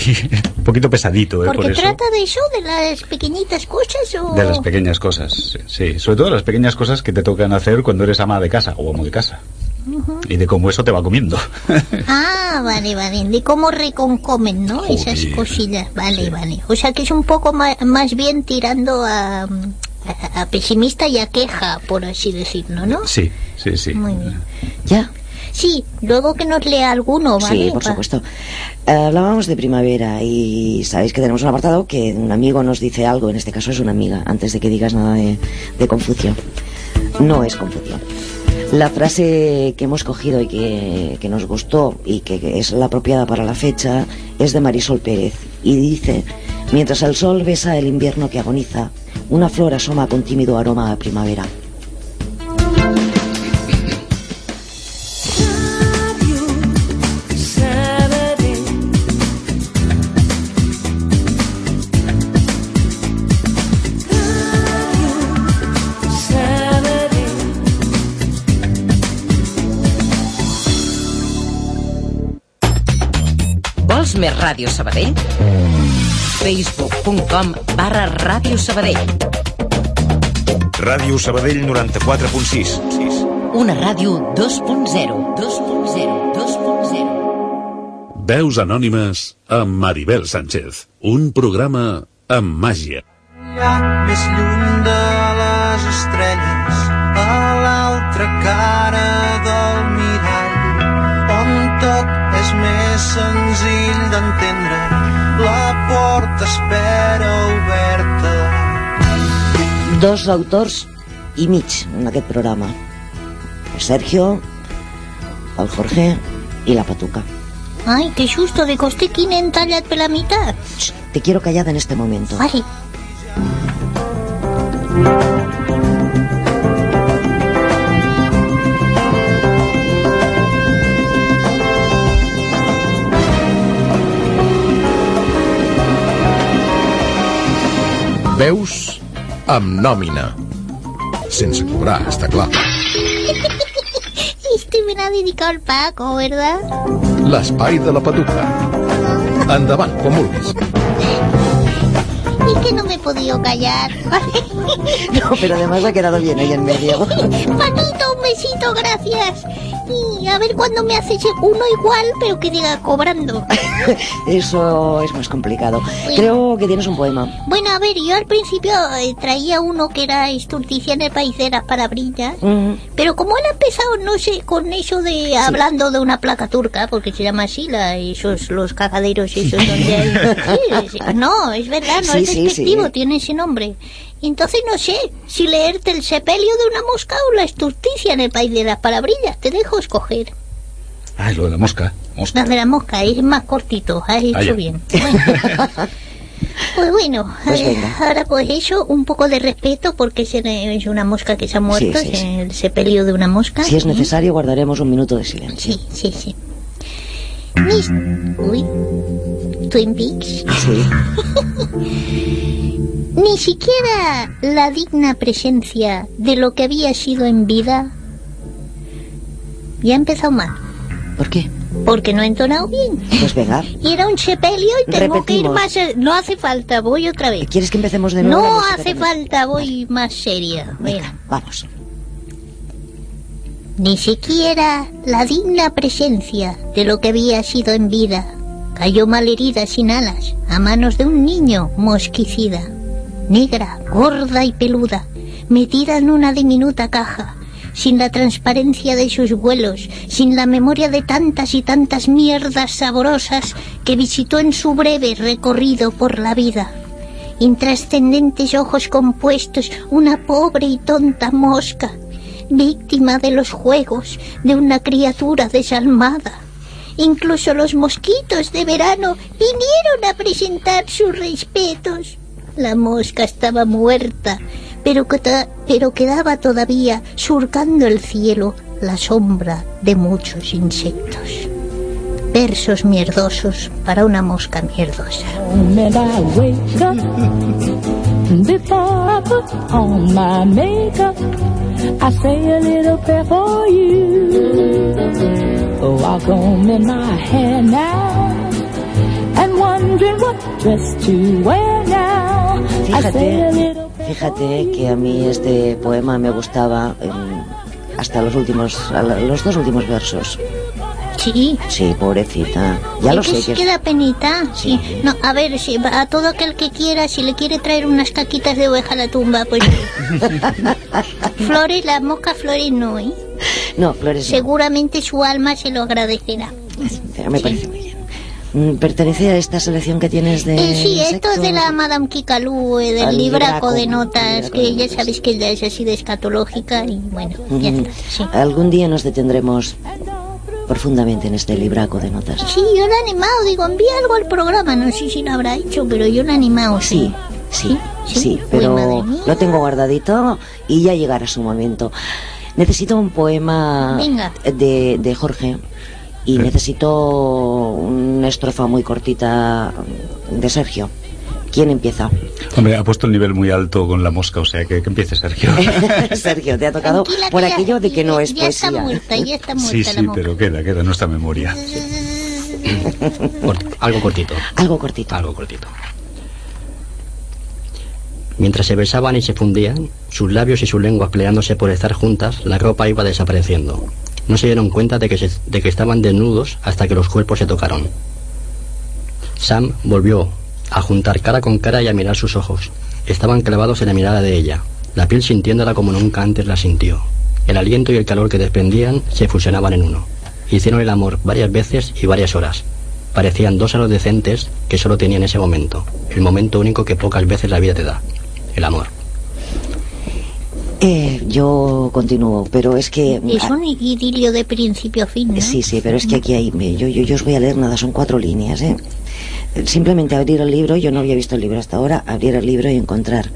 Un poquito pesadito, ¿eh? Por Porque eso. trata de eso, de las pequeñitas cosas o... De las pequeñas cosas, sí. Sobre todo las pequeñas cosas que te tocan hacer cuando eres ama de casa o amo de casa. Ujú. Y de cómo eso te va comiendo. Ah, vale, vale. De cómo reconcomen, ¿no? Esas cosillas. Vale, vale. O sea que es un poco ma- más, bien tirando a, a- a pesimista y a queja, por así decirlo, ¿no? Sí, sí, sí. Muy bien. ¿Ya? Sí, luego que nos lea alguno, ¿vale? Sí, por supuesto. Eh, hablábamos de primavera y sabéis que tenemos un apartado que un amigo nos dice algo, en este caso es una amiga, antes de que digas nada de, de Confucio. No es Confucio. La frase que hemos cogido y que, nos gustó y que, que es la apropiada para la fecha es de Marisol Pérez y dice, mientras el sol besa el invierno que agoniza, una flor asoma con tímido aroma a primavera. Més Ràdio Sabadell? facebook.com barra Ràdio Sabadell Ràdio Sabadell 94.6. Una ràdio 2.0 2.0 2.0 Veus anònimes amb Maribel Sánchez. Un programa amb màgia. Més lluny de les estrelles, a l'altra cara del mirall, és més senzill d'entendre, la porta espera oberta. Dos autors i mig en aquest programa. El Sergio, el Jorge i la Patuca. Ay, qué susto de costequín en tallat per la mitad. Te quiero callada en este momento. Vale. Veus amb nòmina. sense cobrar, està clar. Este me l'ha dedicat el Paco, ¿verdad? L'espai de la patuca. Endavant, quan vulguis. Es que no me he podido callar. No, pero además ha quedado bien ahí en medio. Panito, un besito, gracias. Y a ver cuándo me haces uno igual, pero que diga cobrando. Eso es más complicado. Creo que tienes un poema. Bueno, a ver, yo al principio eh, traía uno que era Esturticia en el país de las palabrillas. Pero como él ha empezado, no sé, con eso de hablando de una placa turca, porque se llama así, la, esos, los cagaderos esos donde hay... Sí, sí, no, es verdad, no Sí, es sí, despectivo, sí. tiene ese nombre. Entonces no sé si leerte el sepelio de una mosca o la esturticia en el país de las palabrillas. Te dejo escoger. Ah, es lo de la mosca. Mosca. La de la mosca es más cortito, has hecho Ah, ya. bien. Pues bueno, Pues eh, ahora pues eso, un poco de respeto porque es, es una mosca que se ha muerto, sí, es sí. el sepelio de una mosca. Si es ¿sí? necesario, guardaremos un minuto de silencio. Sí, sí, sí. Mis... Uy, Twin Peaks. Ni siquiera la digna presencia de lo que había sido en vida. Ya ha empezado mal. ¿Por qué? Porque no he entonado bien. Pues venga. Y era un sepelio y tengo que ir Repetimos. más... No hace falta, voy otra vez. ¿Quieres que empecemos de nuevo? No hace falta, voy más seria. Venga. Vamos. Ni siquiera la digna presencia de lo que había sido en vida cayó malherida sin alas a manos de un niño mosquicida, negra, gorda y peluda, metida en una diminuta caja, sin la transparencia de sus vuelos, sin la memoria de tantas y tantas mierdas saborosas que visitó en su breve recorrido por la vida. Intrascendentes ojos compuestos, una pobre y tonta mosca, víctima de los juegos de una criatura desalmada. Incluso los mosquitos de verano vinieron a presentar sus respetos. La mosca estaba muerta, pero, pero quedaba todavía surcando el cielo la sombra de muchos insectos. Versos mierdosos para una mosca mierdosa. I say a little prayer for you. Oh, I'll comb in my hair now and wondering what dress to wear now. I say a Fíjate, little fíjate que a mí este poema me gustaba em, hasta los últimos, los dos últimos versos. Sí. Sí, pobrecita. Ya lo que sé sí que da penita. Sí. No, a ver, si a todo aquel que quiera, si le quiere traer unas caquitas de oveja a la tumba, pues Flores, las moscas Flores no, ¿eh? No, Flores no. Seguramente su alma se lo agradecerá. Me parece muy bien. Mm, ¿Pertenece a esta selección que tienes de Eh, sí, esto es de la Madame Kikalú, eh, del Al libraco libraco, de notas, que ya sabéis que ella es así de escatológica y bueno, ya está. Sí. Algún día nos detendremos profundamente en este libraco de notas. Sí, yo lo he animado, digo, envía algo al programa, no sé si lo habrá hecho, pero yo lo he animado, sí. Sí, sí, Uy, pero lo tengo guardadito y ya llegará su momento. Necesito un poema Venga. de, de Jorge y necesito una estrofa muy cortita de Sergio. ¿Quién empieza? Hombre, ha puesto el nivel muy alto con la mosca, o sea que, que empiece Sergio. Sergio, te ha tocado Tranquila, por aquello de que no es ya está poesía. muerta, ya está muerta Sí, la sí, mosca. pero queda, queda en nuestra memoria. Algo cortito. Algo cortito. Algo cortito. Mientras se besaban y se fundían, sus labios y sus lenguas peleándose por estar juntas, la ropa iba desapareciendo. No se dieron cuenta de que, se- de que estaban desnudos hasta que los cuerpos se tocaron. Sam volvió a juntar cara con cara y a mirar sus ojos. Estaban clavados en la mirada de ella, la piel sintiéndola como nunca antes la sintió. El aliento y el calor que desprendían se fusionaban en uno. Hicieron el amor varias veces y varias horas. Parecían dos adolescentes que solo tenían ese momento, el momento único que pocas veces la vida te da, el amor. Eh, yo continúo, pero es que... Es un idilio de principio a fin. Sí, sí, pero es que aquí hay... Yo, yo, yo os voy a leer nada, son cuatro líneas, ¿eh? Simplemente abrir el libro, yo no había visto el libro hasta ahora, abrir el libro y encontrar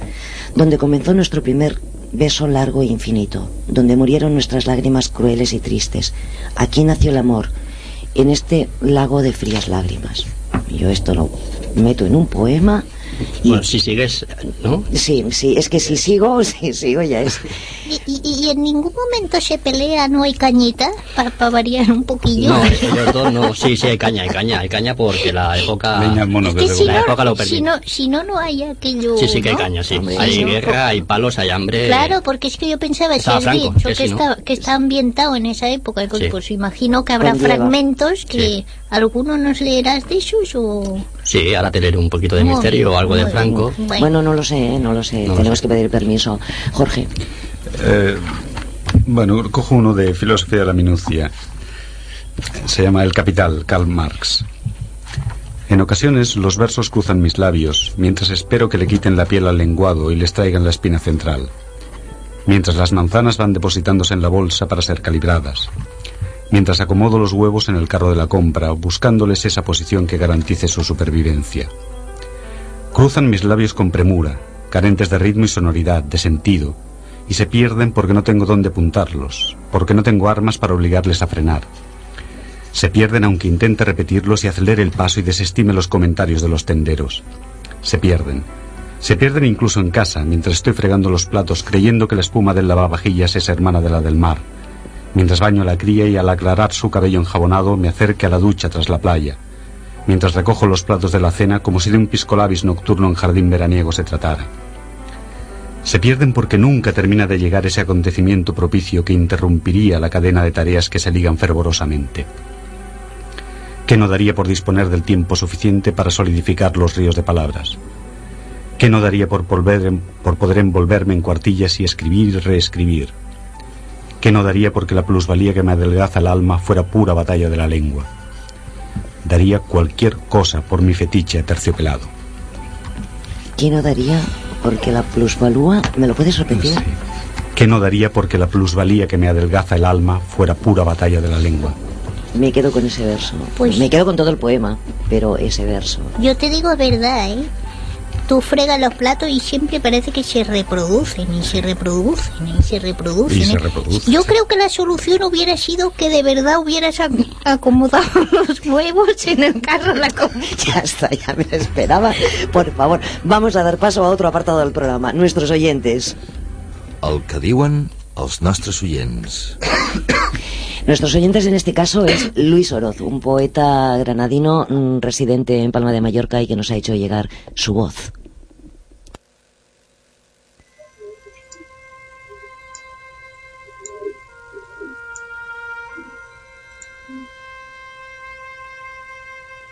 donde comenzó nuestro primer beso largo e infinito, donde murieron nuestras lágrimas crueles y tristes. Aquí nació el amor, en este lago de frías lágrimas. Yo esto lo meto en un poema Bueno, si sigues, ¿no? Sí, sí, es que si sigo, si sigo ya es... Y, y- y en ningún momento se pelea, no hay cañita, para variar un poquillo. No, ellos dos no. Sí, sí, hay caña, hay caña, hay caña porque la época. Mono, Es que si la no, época lo si permite. no, si no, no hay aquello. Sí, sí que hay ¿no? caña, sí. Sí, Hay guerra, hay palos, hay hambre. Claro, porque es que yo pensaba, si has Franco, dicho que que, sí, ¿no? está, que está ambientado en esa época, pues, Sí. pues imagino que habrá fragmentos que alguno nos leerás de esos o... Sí, ahora te leeré un poquito de misterio o algo de Franco. Bueno. Bueno, no lo sé, ¿eh? no lo sé. No lo Tenemos que pedir permiso. Jorge. Eh, bueno, cojo uno de Filosofía de la Minucia. Se llama El Capital, Karl Marx. En ocasiones los versos cruzan mis labios, mientras espero que le quiten la piel al lenguado y les traigan la espina central. Mientras las manzanas van depositándose en la bolsa para ser calibradas. Mientras acomodo los huevos en el carro de la compra, buscándoles esa posición que garantice su supervivencia. Cruzan mis labios con premura, carentes de ritmo y sonoridad, de sentido, y se pierden porque no tengo dónde apuntarlos, porque no tengo armas para obligarles a frenar. Se pierden aunque intente repetirlos y acelere el paso y desestime los comentarios de los tenderos. Se pierden. Se pierden incluso en casa, mientras estoy fregando los platos creyendo que la espuma del lavavajillas es hermana de la del mar. Mientras baño la cría y al aclarar su cabello enjabonado me acerque a la ducha tras la playa. Mientras recojo los platos de la cena como si de un piscolabis nocturno en jardín veraniego se tratara. Se pierden porque nunca termina de llegar ese acontecimiento propicio que interrumpiría la cadena de tareas que se ligan fervorosamente. ¿Qué no daría por disponer del tiempo suficiente para solidificar los ríos de palabras? ¿Qué no daría por, volver- por poder envolverme en cuartillas y escribir y reescribir? ¿Qué no daría porque la plusvalía que me adelgaza el alma fuera pura batalla de la lengua? Daría cualquier cosa por mi fetiche aterciopelado. ¿Quién no daría? Porque la plusvalúa, ¿me lo puedes repetir? ¿Qué no daría porque la plusvalía que me adelgaza el alma fuera pura batalla de la lengua? Me quedo con ese verso. Pues- Me quedo con todo el poema, pero ese verso. Yo te digo verdad, ¿eh? Tú fregas los platos y siempre parece que se reproducen y se reproducen y se reproducen. Y se ¿eh? reproducen, Yo creo que la solución hubiera sido que de verdad hubieras ac- acomodado los huevos en el carro de la comida. Ya está, ya me lo esperaba. Por favor, vamos a dar paso a otro apartado del programa. Nuestros oyentes. El que diuen els nostres oients. Nuestros oyentes en este caso es Luis Oroz, un poeta granadino mm, residente en Palma de Mallorca y que nos ha hecho llegar su voz.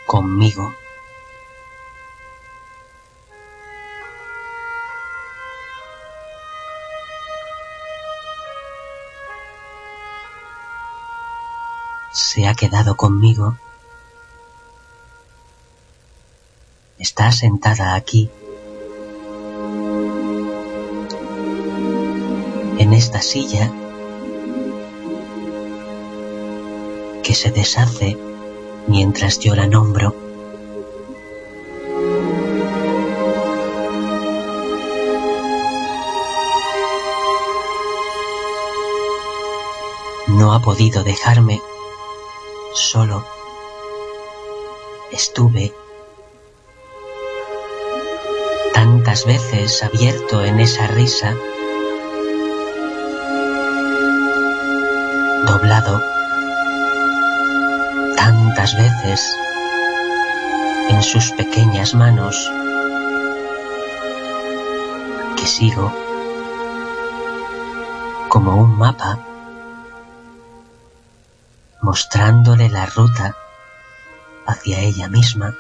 Conmigo. Se ha quedado conmigo. Está sentada aquí. En esta silla que se deshace mientras yo la nombro. No ha podido dejarme solo. Estuve tantas veces abierto en esa risa, doblado tantas veces en sus pequeñas manos que sigo como un mapa mostrándole la ruta hacia ella misma,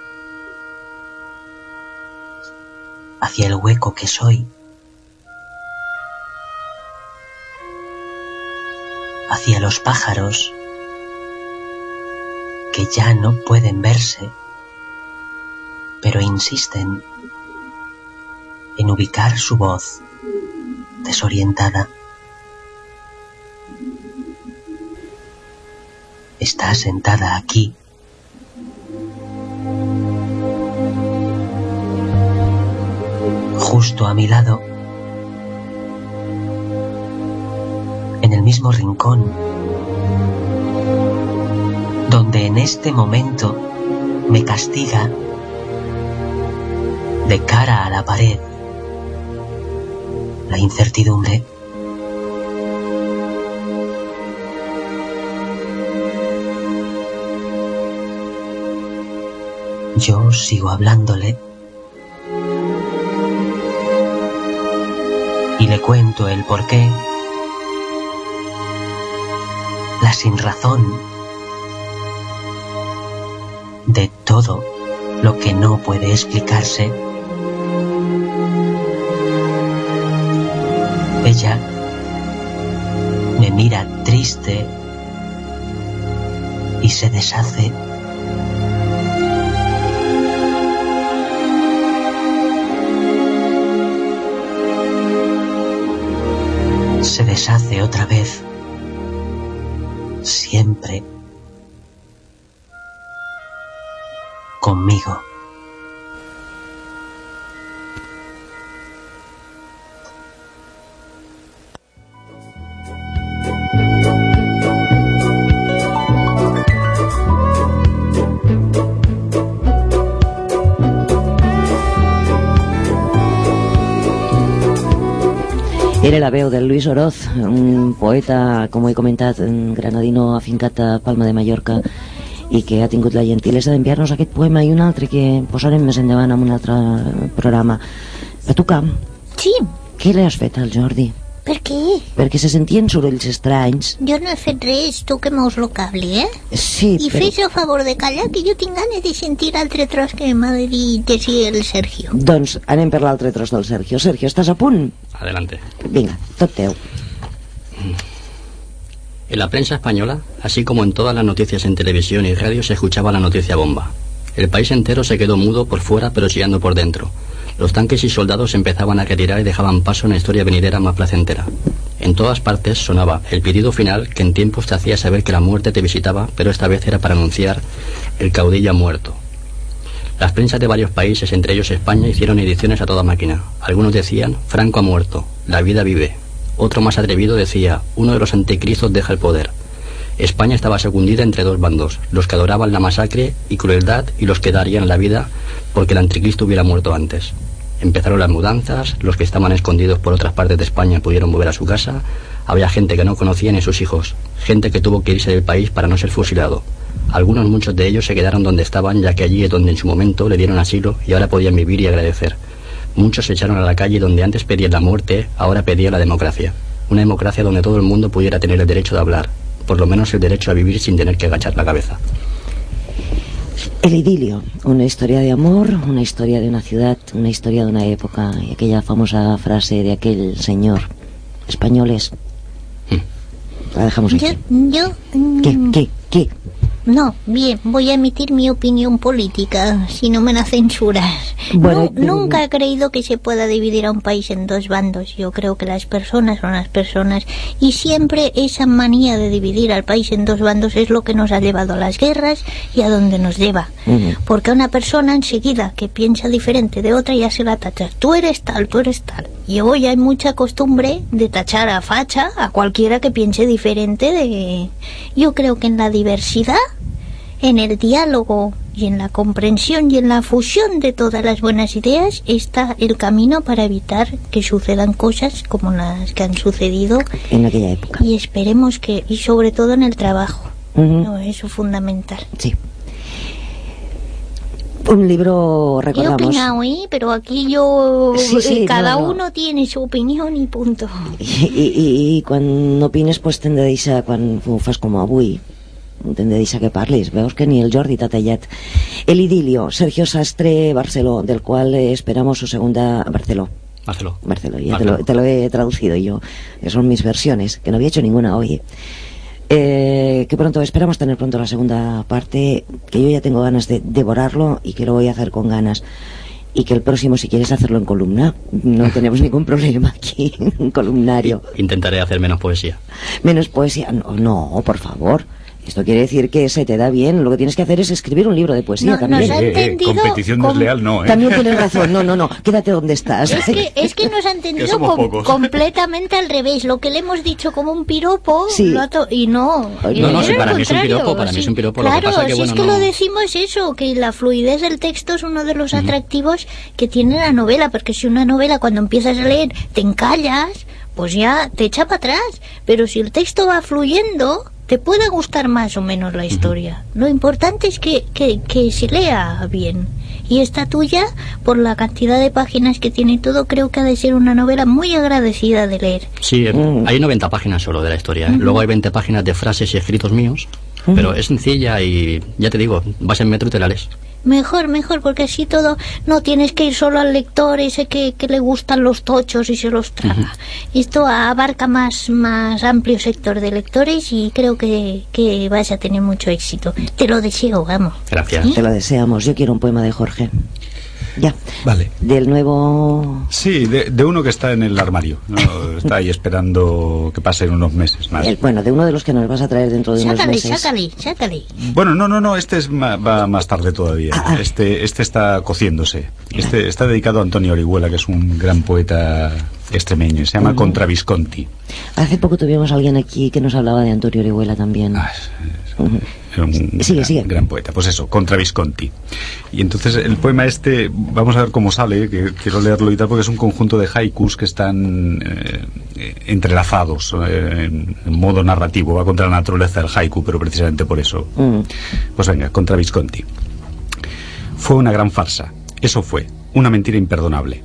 hacia el hueco que soy, hacia los pájaros que ya no pueden verse, pero insisten en ubicar su voz desorientada. Está sentada aquí. Justo a mi lado. En el mismo rincón donde en este momento me castiga de cara a la pared la incertidumbre. Yo sigo hablándole y le cuento el porqué, la sinrazón todo lo que no puede explicarse. Ella me mira triste y se deshace. Se deshace otra vez. Siempre. Conmigo. Era la veu del Luis Oroz, un poeta, com he comentat, granadino afincat a Palma de Mallorca i que ha tingut la gentilesa d'enviar-nos aquest poema i un altre que posarem més endavant en un altre programa. Patuca, Sí, què li has fet al Jordi? per què? Perquè se sentien sorolls estranys. Jo no he fet res, tu que mous lo cable, eh? Sí, I però... fes el favor de callar, que jo tinc ganes de sentir l'altre tros que m'ha de dir que sí el Sergio. Doncs anem per l'altre tros del Sergio. Sergio, estàs a punt? Adelante. Vinga, tot teu. En la prensa española, así como en todas las noticias en televisión y radio, se escuchaba la noticia bomba. El país entero se quedó mudo por fuera, pero chillando por dentro. Los tanques y soldados empezaban a retirar y dejaban paso a una historia venidera más placentera. En todas partes sonaba el pedido final que en tiempos te hacía saber que la muerte te visitaba, pero esta vez era para anunciar el caudillo muerto. Las prensas de varios países, entre ellos España, hicieron ediciones a toda máquina. Algunos decían, Franco ha muerto, la vida vive. Otro más atrevido decía, uno de los anticristos deja el poder. España estaba secundida entre dos bandos, los que adoraban la masacre y crueldad y los que darían la vida porque el anticristo hubiera muerto antes. Empezaron las mudanzas, los que estaban escondidos por otras partes de España pudieron volver a su casa, había gente que no conocía ni sus hijos, gente que tuvo que irse del país para no ser fusilado. Algunos, muchos de ellos se quedaron donde estaban, ya que allí es donde en su momento le dieron asilo y ahora podían vivir y agradecer. Muchos se echaron a la calle donde antes pedían la muerte, ahora pedían la democracia. Una democracia donde todo el mundo pudiera tener el derecho de hablar, por lo menos el derecho a vivir sin tener que agachar la cabeza. El idilio, una historia de amor, una historia de una ciudad, una historia de una época y aquella famosa frase de aquel señor, españoles. La dejamos Yo, aquí. yo... ¿Qué, mm, qué, qué? No, bien, voy a emitir mi opinión política, si no me la censuras. Bueno, Nu- nunca he creído que se pueda dividir a un país en dos bandos. Yo creo que las personas son las personas y siempre esa manía de dividir al país en dos bandos es lo que nos ha llevado a las guerras y a donde nos lleva. Porque a una persona enseguida que piensa diferente de otra ya se la tacha. Tú eres tal, tú eres tal. Y hoy hay mucha costumbre de tachar a facha a cualquiera que piense diferente de... Yo creo que en la diversidad, en el diálogo y en la comprensión y en la fusión de todas las buenas ideas está el camino para evitar que sucedan cosas como las que han sucedido En aquella época. y esperemos que, y sobre todo en el trabajo. Ujú. No, eso es fundamental. Sí. Un libro, He recordamos. opinado, ¿eh? Pero aquí yo... Sí, sí, eh, cada no, no. uno tiene su opinión y punto. I, i, i quan opines pues, de deixar quan ho fas com avui deixar que parlis veus que ni el Jordi t'ha tallat. El idilio, Sergio Sastre Barceló del cual esperamos su segunda Barceló. Marcelo. Barceló, ya te lo, te lo he traducido yo que son mis versiones, que no había hecho ninguna hoy. Eh, que pronto esperamos tener pronto la segunda parte que yo ya tengo ganas de devorarlo y que lo voy a hacer con ganas. Y que el próximo si quieres hacerlo en columna no tenemos ningún problema aquí un columnario. Intentaré hacer menos poesía. menos poesía no, no por favor esto quiere decir que se te da bien lo que tienes que hacer es escribir un libro de poesía No, también nos ha entendido competición com- desleal no, ¿eh? también tienes razón no no no quédate donde estás Es que, es que nos ha entendido com- pocos. completamente al revés. Lo que le hemos dicho como un piropo, Sí. lo ha to- y no. Y no, no, sí, para mí es un piropo, para mí es un piropo, lo que Claro, pasa que, si bueno, es que no- lo decimos eso, que la fluidez del texto es uno de los atractivos que tiene la novela, porque si una novela cuando empiezas a leer te encallas, pues ya te echa para atrás. Pero si el texto va fluyendo, te puede gustar más o menos la historia. Lo importante es que, que, que se lea bien. Y esta tuya, por la cantidad de páginas que tiene y todo, creo que ha de ser una novela muy agradecida de leer. Sí, eh, hay 90 páginas solo de la historia. ¿eh? Luego hay 20 páginas de frases y escritos míos. Pero es sencilla y ya te digo, vas en metro y te la lees. Mejor, mejor, porque así todo no tienes que ir solo al lector ese que, que le gustan los tochos y se los traga. Esto abarca más, más amplio sector de lectores y creo que, que vas a tener mucho éxito. Te lo deseo, vamos. Gracias. Te lo deseamos. Yo quiero un poema de Jorge. Ya. Vale. Del nuevo... Sí, de, de uno que está en el armario. ¿no? Está ahí esperando que pasen unos meses más. el- bueno, de uno de los que nos vas a traer dentro de unos Sácale, meses. sácale, sácale. Bueno, no, no, no, este es ma- va más tarde todavía. Ah, Este, este está cociéndose. Este está dedicado a Antonio Orihuela, que es un gran poeta extremeño. Se llama. Contra Visconti. Hace poco tuvimos a alguien aquí que nos hablaba de Antonio Orihuela también. Ah, un Sigue, gran, sigue. gran poeta. Pues eso, Contra Visconti. Y entonces el poema este, vamos a ver cómo sale, que quiero leerlo y tal, porque es un conjunto de haikus que están eh, entrelazados eh, en, en modo narrativo. Va contra la naturaleza del haiku, pero precisamente por eso. Mm. Pues venga, Contra Visconti. Fue una gran farsa. Eso fue, una mentira imperdonable.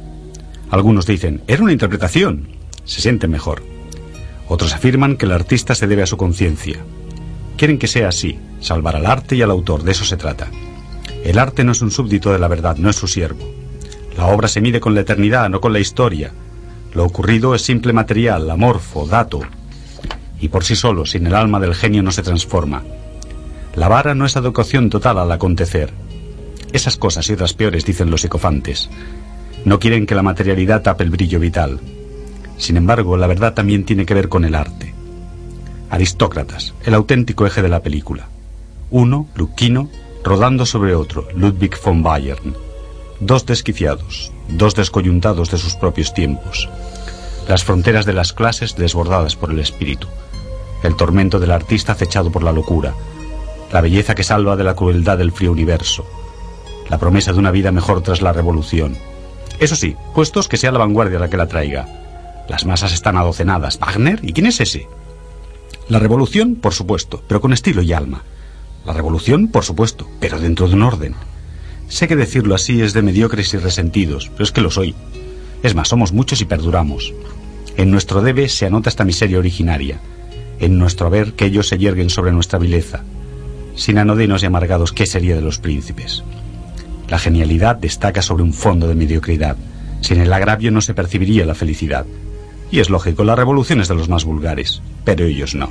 Algunos dicen, era una interpretación. Se sienten mejor. Otros afirman que el artista se debe a su conciencia. Quieren que sea así, salvar al arte y al autor, de eso se trata. El arte no es un súbdito de la verdad, no es su siervo. La obra se mide con la eternidad, no con la historia. Lo ocurrido es simple material, amorfo, dato. Y por sí solo, sin el alma del genio, no se transforma. La vara no es adecuación total al acontecer. Esas cosas y otras peores dicen los psicofantes. No quieren que la materialidad tape el brillo vital. Sin embargo, la verdad también tiene que ver con el arte. Aristócratas, el auténtico eje de la película. Uno, Luquino, rodando sobre otro, Ludwig von Bayern. Dos desquiciados, dos descoyuntados de sus propios tiempos. Las fronteras de las clases desbordadas por el espíritu. El tormento del artista acechado por la locura. La belleza que salva de la crueldad del frío universo. La promesa de una vida mejor tras la revolución. Eso sí, puestos que sea la vanguardia la que la traiga. Las masas están adocenadas. ¿Wagner? ¿Y quién es ese? La revolución, por supuesto, pero con estilo y alma. La revolución, por supuesto, pero dentro de un orden. Sé que decirlo así es de mediocres y resentidos, pero es que lo soy. Es más, somos muchos y perduramos. En nuestro debe se anota esta miseria originaria. En nuestro haber que ellos se yerguen sobre nuestra vileza. Sin anodinos y amargados, ¿qué sería de los príncipes? La genialidad destaca sobre un fondo de mediocridad. Sin el agravio no se percibiría la felicidad. Y es lógico, la revolución es de los más vulgares, pero ellos no.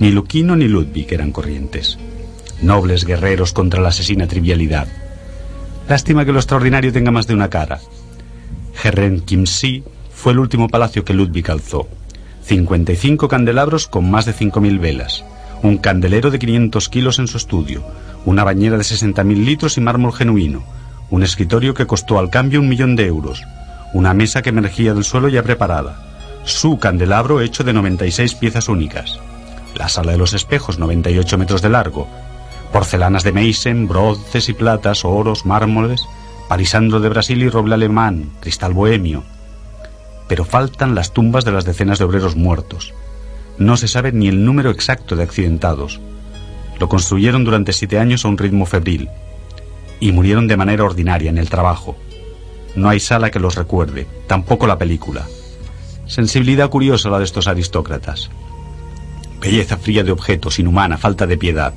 Ni Luquino ni Ludwig eran corrientes. Nobles guerreros contra la asesina trivialidad. Lástima que lo extraordinario tenga más de una cara. Herren Kimsi fue el último palacio que Ludwig alzó. 55 candelabros con más de 5.000 velas. Un candelero de 500 kilos en su estudio. Una bañera de 60.000 litros y mármol genuino. Un escritorio que costó al cambio un millón de euros. Una mesa que emergía del suelo ya preparada. Su candelabro hecho de 96 piezas únicas. La sala de los espejos, 98 metros de largo. Porcelanas de Meissen, bronces y platas, oros, mármoles, palisandro de Brasil y roble alemán, cristal bohemio. Pero faltan las tumbas de las decenas de obreros muertos. No se sabe ni el número exacto de accidentados. Lo construyeron durante siete años a un ritmo febril. Y murieron de manera ordinaria en el trabajo. No hay sala que los recuerde, tampoco la película. Sensibilidad curiosa la de estos aristócratas. Belleza fría de objetos, inhumana, falta de piedad.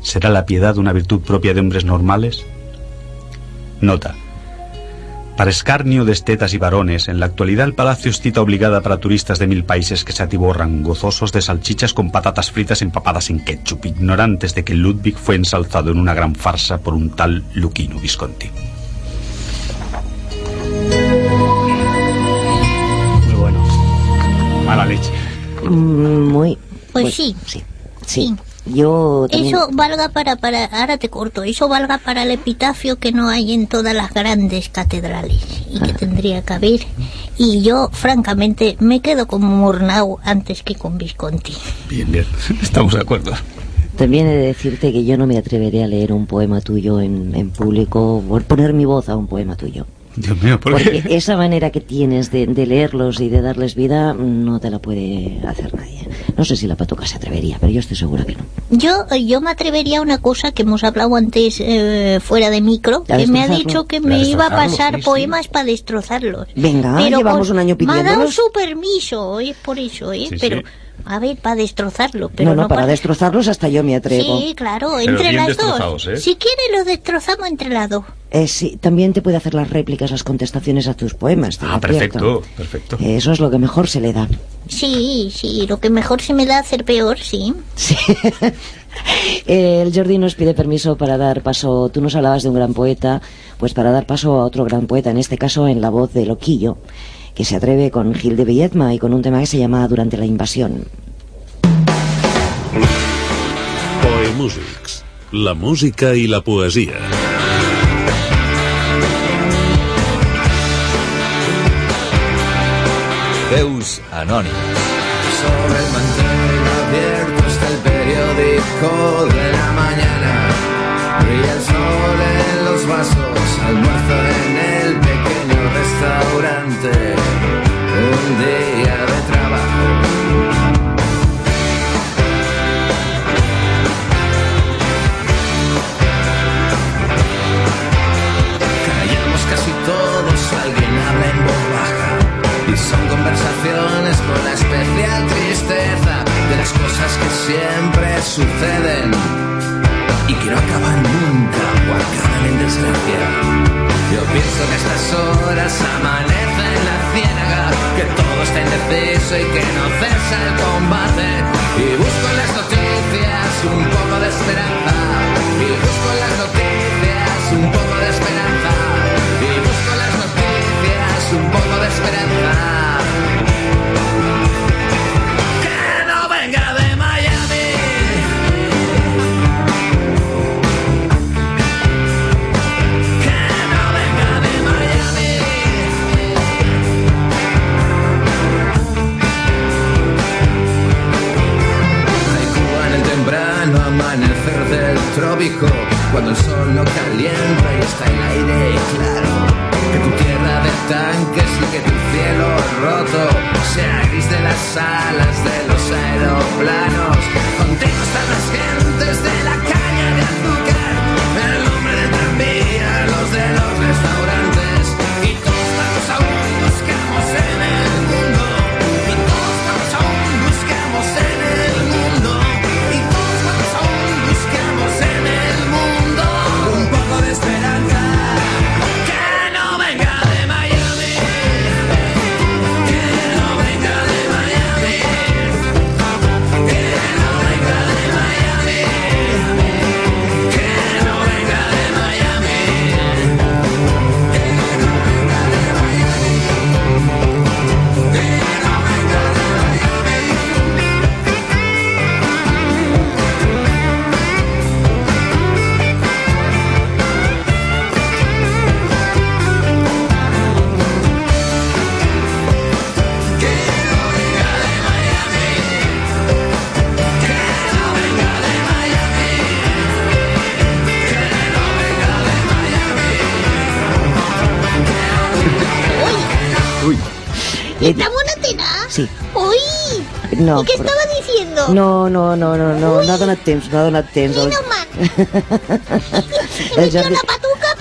¿Será la piedad una virtud propia de hombres normales? Nota. Para escarnio de estetas y varones, en la actualidad el palacio es cita obligada para turistas de mil países que se atiborran, gozosos de salchichas con patatas fritas empapadas en ketchup, ignorantes de que Ludwig fue ensalzado en una gran farsa por un tal Luquino Visconti. Muy bueno. Mala leche. Mm, Muy. Pues sí. Sí. Sí. Yo también... Eso valga para, para, ahora te corto, eso valga para el epitafio que no hay en todas las grandes catedrales y que tendría que haber. Y yo, francamente, me quedo con Murnau antes que con Visconti. Bien, bien. Estamos de acuerdo. También he de decirte que yo no me atreveré a leer un poema tuyo en, en público, por poner mi voz a un poema tuyo. Dios mío, ¿por Porque qué? esa manera que tienes de, de leerlos y de darles vida no te la puede hacer nadie. No sé si la patuca se atrevería, pero yo estoy segura que no. Yo, yo me atrevería a una cosa que hemos hablado antes eh, fuera de micro, ¿A que me ha dicho que ¿A me iba a pasar Sí, sí. poemas para destrozarlos. Venga, Pero llevamos con- un año Me ha dado pidiéndolos. su permiso, es por eso, ¿eh? Sí, pero, sí. A ver, para destrozarlo, pero no, no, no, para para- destrozarlos hasta yo me atrevo. Sí, claro, Pero entre las dos. ¿eh? Si quiere lo destrozamos entre las dos. Eh, sí, también te puede hacer las réplicas, las contestaciones a tus poemas. Ah, perfecto, perfecto. Eso es lo que mejor se le da. Sí, sí, lo que mejor se me da hacer peor, sí. Eh, El Jordi nos pide permiso para dar paso, tú nos hablabas de un gran poeta, pues para dar paso a otro gran poeta, en este caso en la voz de Loquillo, que se atreve con Gil de Villetma y con un tema que se llama Durante la invasión. Poemúsics. La música i la poesia. Veus anònimes. Sobre el mantel abierto está el periódico de la mañana. Brilla el sol en los vasos, almuerzo en el pequeño restaurante. Cosas que siempre suceden y que no acaban nunca o acaban en desgracia. Yo pienso que a estas horas amanece en la ciénaga, que todo está indeciso y que no cesa el combate. Y busco en las noticias un poco de esperanza. Y busco en las noticias un poco de esperanza. Y busco en las noticias un poco de esperanza. No, ¿y qué però- estaba diciendo? No, no, no, no, no, no ha donat temps, no ha donat temps. El, Menos mal, el metió Jordi... la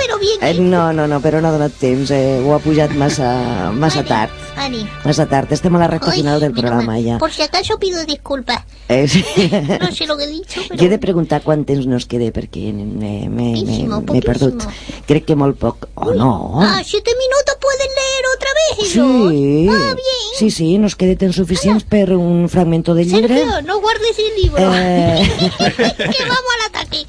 pero bien. Eh, no, no, no, però no ha donat temps, eh, ho ha pujat massa, massa tard. Ani, Massa tard, estem a la recta final del programa mal. ja. Por si acaso pido disculpas. Eh, sí. No sé lo que he dicho, pero... Jo he de preguntar quant temps nos queda perquè m'he perdut. Crec que molt poc. O no? Ah, siete minutos pueden leer otra vez ellos. Sí, Ah, bien. sí, sí, nos queda temps suficients per un fragmento de llibre. Sergio, no guardes el libro. Eh. que vamos al ataque.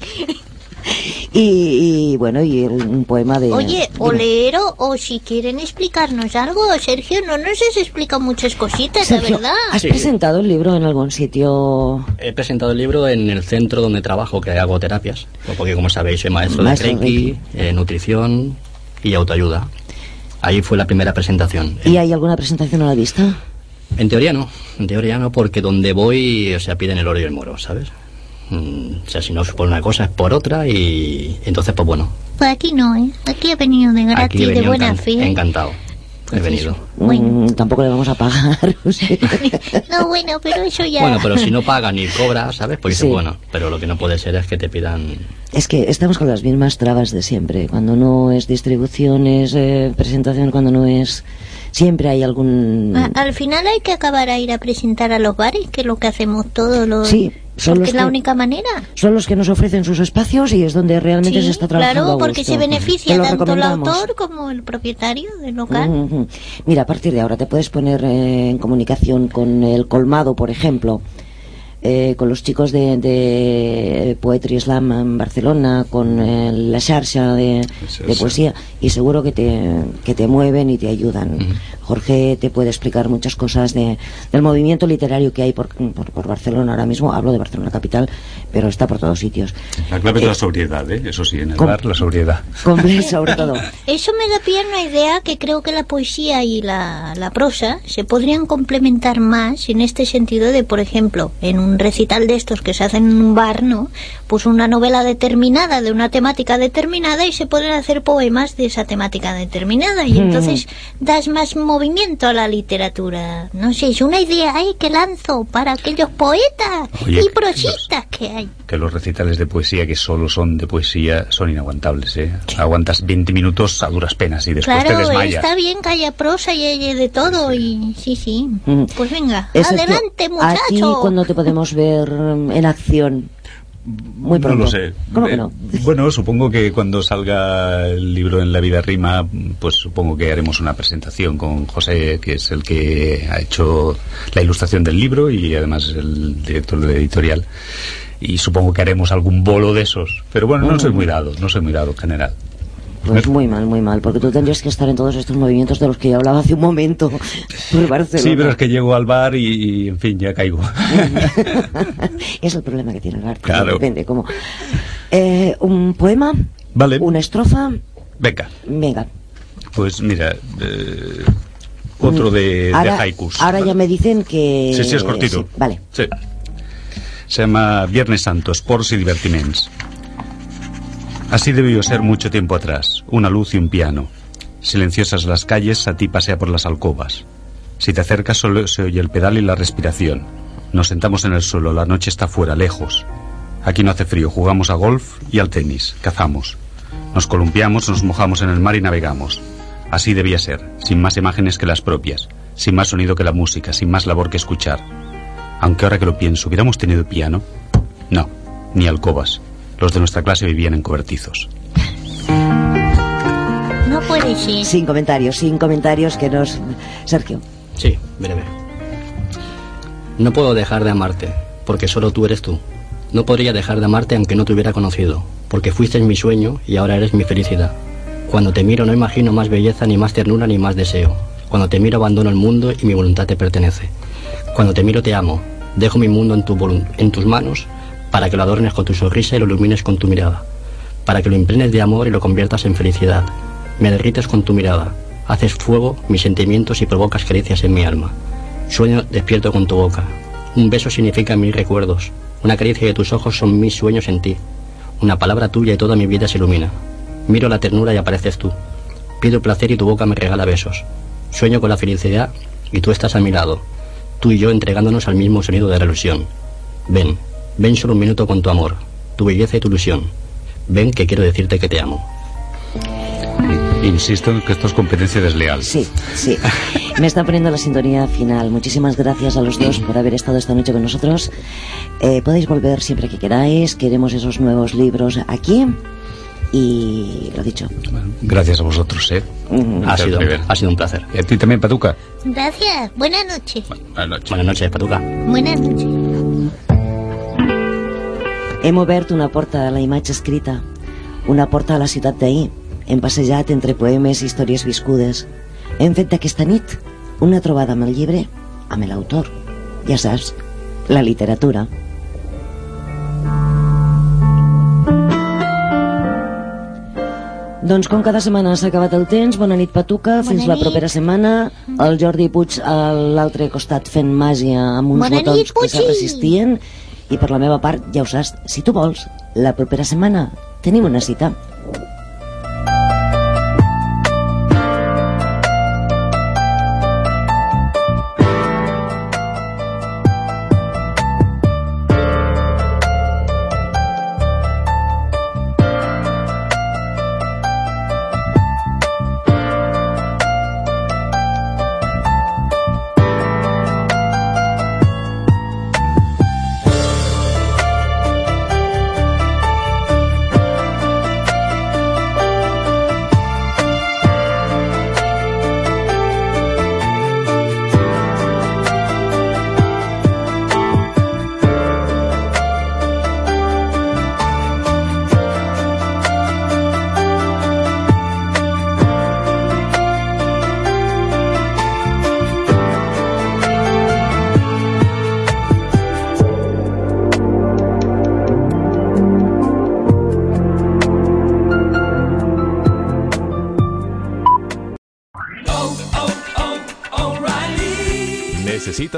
Y, y, bueno, y el- un poema de... Oye, o Dime. leer o, si quieren explicarnos algo, Sergio, no nos has explicado muchas cositas, Sergio, la verdad. ¿has presentado el libro en algún sitio? He presentado el libro en el centro donde trabajo, que hago terapias, porque como sabéis soy maestro, Maestro de de Reiki, eh, nutrición y autoayuda. Ahí fue la primera presentación. ¿Y hay alguna presentación a la vista? En teoría no, en teoría no, porque donde voy, o sea, piden el oro y el moro, ¿sabes? Mm, O sea, si no es por una cosa es por otra y entonces, pues bueno, Pues aquí no, ¿eh? Aquí he venido de aquí he gratis, de venido buena encan- fe. encantado. he venido. Mm, tampoco le vamos a pagar. o sea. No, bueno, pero eso ya... Bueno, pero si no paga ni cobra, ¿sabes? Pues Sí. bueno, pero lo que no puede ser es que te pidan... Es que estamos con las mismas trabas de siempre. Cuando no es distribución, es eh, presentación, cuando no es... Siempre hay algún... A- al final hay que acabar a ir a presentar a los bares, que es lo que hacemos todos los... Sí, son porque los es la que- única manera. Son los que nos ofrecen sus espacios y es donde realmente Sí, se está trabajando claro, a porque gusto. se beneficia tanto el autor como el propietario del local. Mira, a partir de ahora te puedes poner eh, en comunicación con el Colmado, por ejemplo, eh, con los chicos de, de Poetry Slam en Barcelona, con eh, la Xarxa de, de poesía, y seguro que te, que te mueven y te ayudan. Jorge te puede explicar muchas cosas de, del movimiento literario que hay por, por, por Barcelona ahora mismo. Hablo de Barcelona capital, pero está por todos sitios. La clave es la sobriedad, ¿eh? Eso sí, en el bar la sobriedad. Comple- sobre todo. Eso me da pie a una idea que creo que la poesía y la, la prosa se podrían complementar más en este sentido de, por ejemplo, en un recital de estos que se hacen en un bar, ¿no? Pues una novela determinada de una temática determinada y se pueden hacer poemas de esa temática determinada y Mm. entonces das más movimiento a la literatura. No sé, es una idea ahí que lanzo para aquellos poetas Oye, y prosistas que hay. Que los recitales de poesía, que solo son de poesía, son inaguantables, ¿eh? Aguantas 20 minutos a duras penas y después te Claro, desmayas. está bien que haya prosa y haya de todo y sí, sí. Mm. Pues venga, Excepto, adelante ¿A ti muchacho. cuándo te podemos ver mm, en acción? Muy No pronto. lo sé. ¿Cómo que Eh, no? Bueno, supongo que cuando salga el libro en La vida rima, pues supongo que haremos una presentación con José, que es el que ha hecho la ilustración del libro y además es el director de la editorial. Y supongo que haremos algún bolo de esos. Pero bueno, no soy muy dado, no soy muy dado en general. Pues muy mal, muy mal, porque tú tendrías que estar en todos estos movimientos de los que yo hablaba hace un momento por Barcelona. Sí, pero es que llego al bar y, y, en fin, ya caigo. es el problema que tiene el arte. Claro. Depende, como... Eh, un poema, Vale, una estrofa, venga. venga. Pues mira, eh, otro de, de ahora, haikus. ahora ya me dicen que... Sí, sí, es cortito. sí, vale. Sí. Se llama Viernes Santo, Sports y Divertiments. Así debió ser mucho tiempo atrás, una luz y un piano. Silenciosas las calles, a ti pasea por las alcobas. Si te acercas solo se oye el pedal y la respiración. Nos sentamos en el suelo, la noche está fuera, lejos. Aquí no hace frío, jugamos a golf y al tenis, cazamos. Nos columpiamos, nos mojamos en el mar y navegamos. Así debía ser, sin más imágenes que las propias, sin más sonido que la música, sin más labor que escuchar. Aunque ahora que lo pienso, ¿hubiéramos tenido piano? No, ni alcobas. Los de nuestra clase vivían en cobertizos. No puede ser. Sin comentarios, sin comentarios que nos... Sergio. Sí, breve. No puedo dejar de amarte, porque solo tú eres tú. No podría dejar de amarte aunque no te hubiera conocido, porque fuiste mi sueño y ahora eres mi felicidad. Cuando te miro no imagino más belleza, ni más ternura, ni más deseo. Cuando te miro abandono el mundo y mi voluntad te pertenece. Cuando te miro te amo. Dejo mi mundo en, tu volun- en tus manos para que lo adornes con tu sonrisa y lo ilumines con tu mirada. Para que lo impregnes de amor y lo conviertas en felicidad. Me derrites con tu mirada. Haces fuego mis sentimientos y provocas caricias en mi alma. Sueño despierto con tu boca. Un beso significa mil recuerdos. Una caricia de tus ojos son mis sueños en ti. Una palabra tuya y toda mi vida se ilumina. Miro la ternura y apareces tú. Pido placer y tu boca me regala besos. Sueño con la felicidad y tú estás a mi lado. Tú y yo entregándonos al mismo sonido de la ilusión. Ven, ven solo un minuto con tu amor, tu belleza y tu ilusión. Ven que quiero decirte que te amo. Insisto en que esto es competencia desleal. Sí, sí. Me están poniendo la sintonía final. Muchísimas gracias a los dos por haber estado esta noche con nosotros. Eh, podéis volver siempre que queráis. Queremos esos nuevos libros aquí. Y lo dicho. Gracias a vosotros, ¿eh? Mm. Ha sido, River. ha sido un placer. Y a ti también, Patuca. Gracias. Buenas noches. Buenas noches. Buenas noches, Patuca. Buenas noches. Hem obert una porta a la imatge escrita, una porta a la ciutat d'ahir. Hem passejat entre poemes i històries viscudes. Hem fet d'aquesta nit una trobada amb el llibre, amb l'autor. Ja saps, la literatura. Doncs com cada setmana s'ha acabat el temps, bona nit Patuca, fins la nit. propera setmana. El Jordi Puig a l'altre costat fent màgia amb uns Bona botons nit, que se resistien. I per la meva part, ja ho saps, si tu vols, la propera setmana tenim una cita.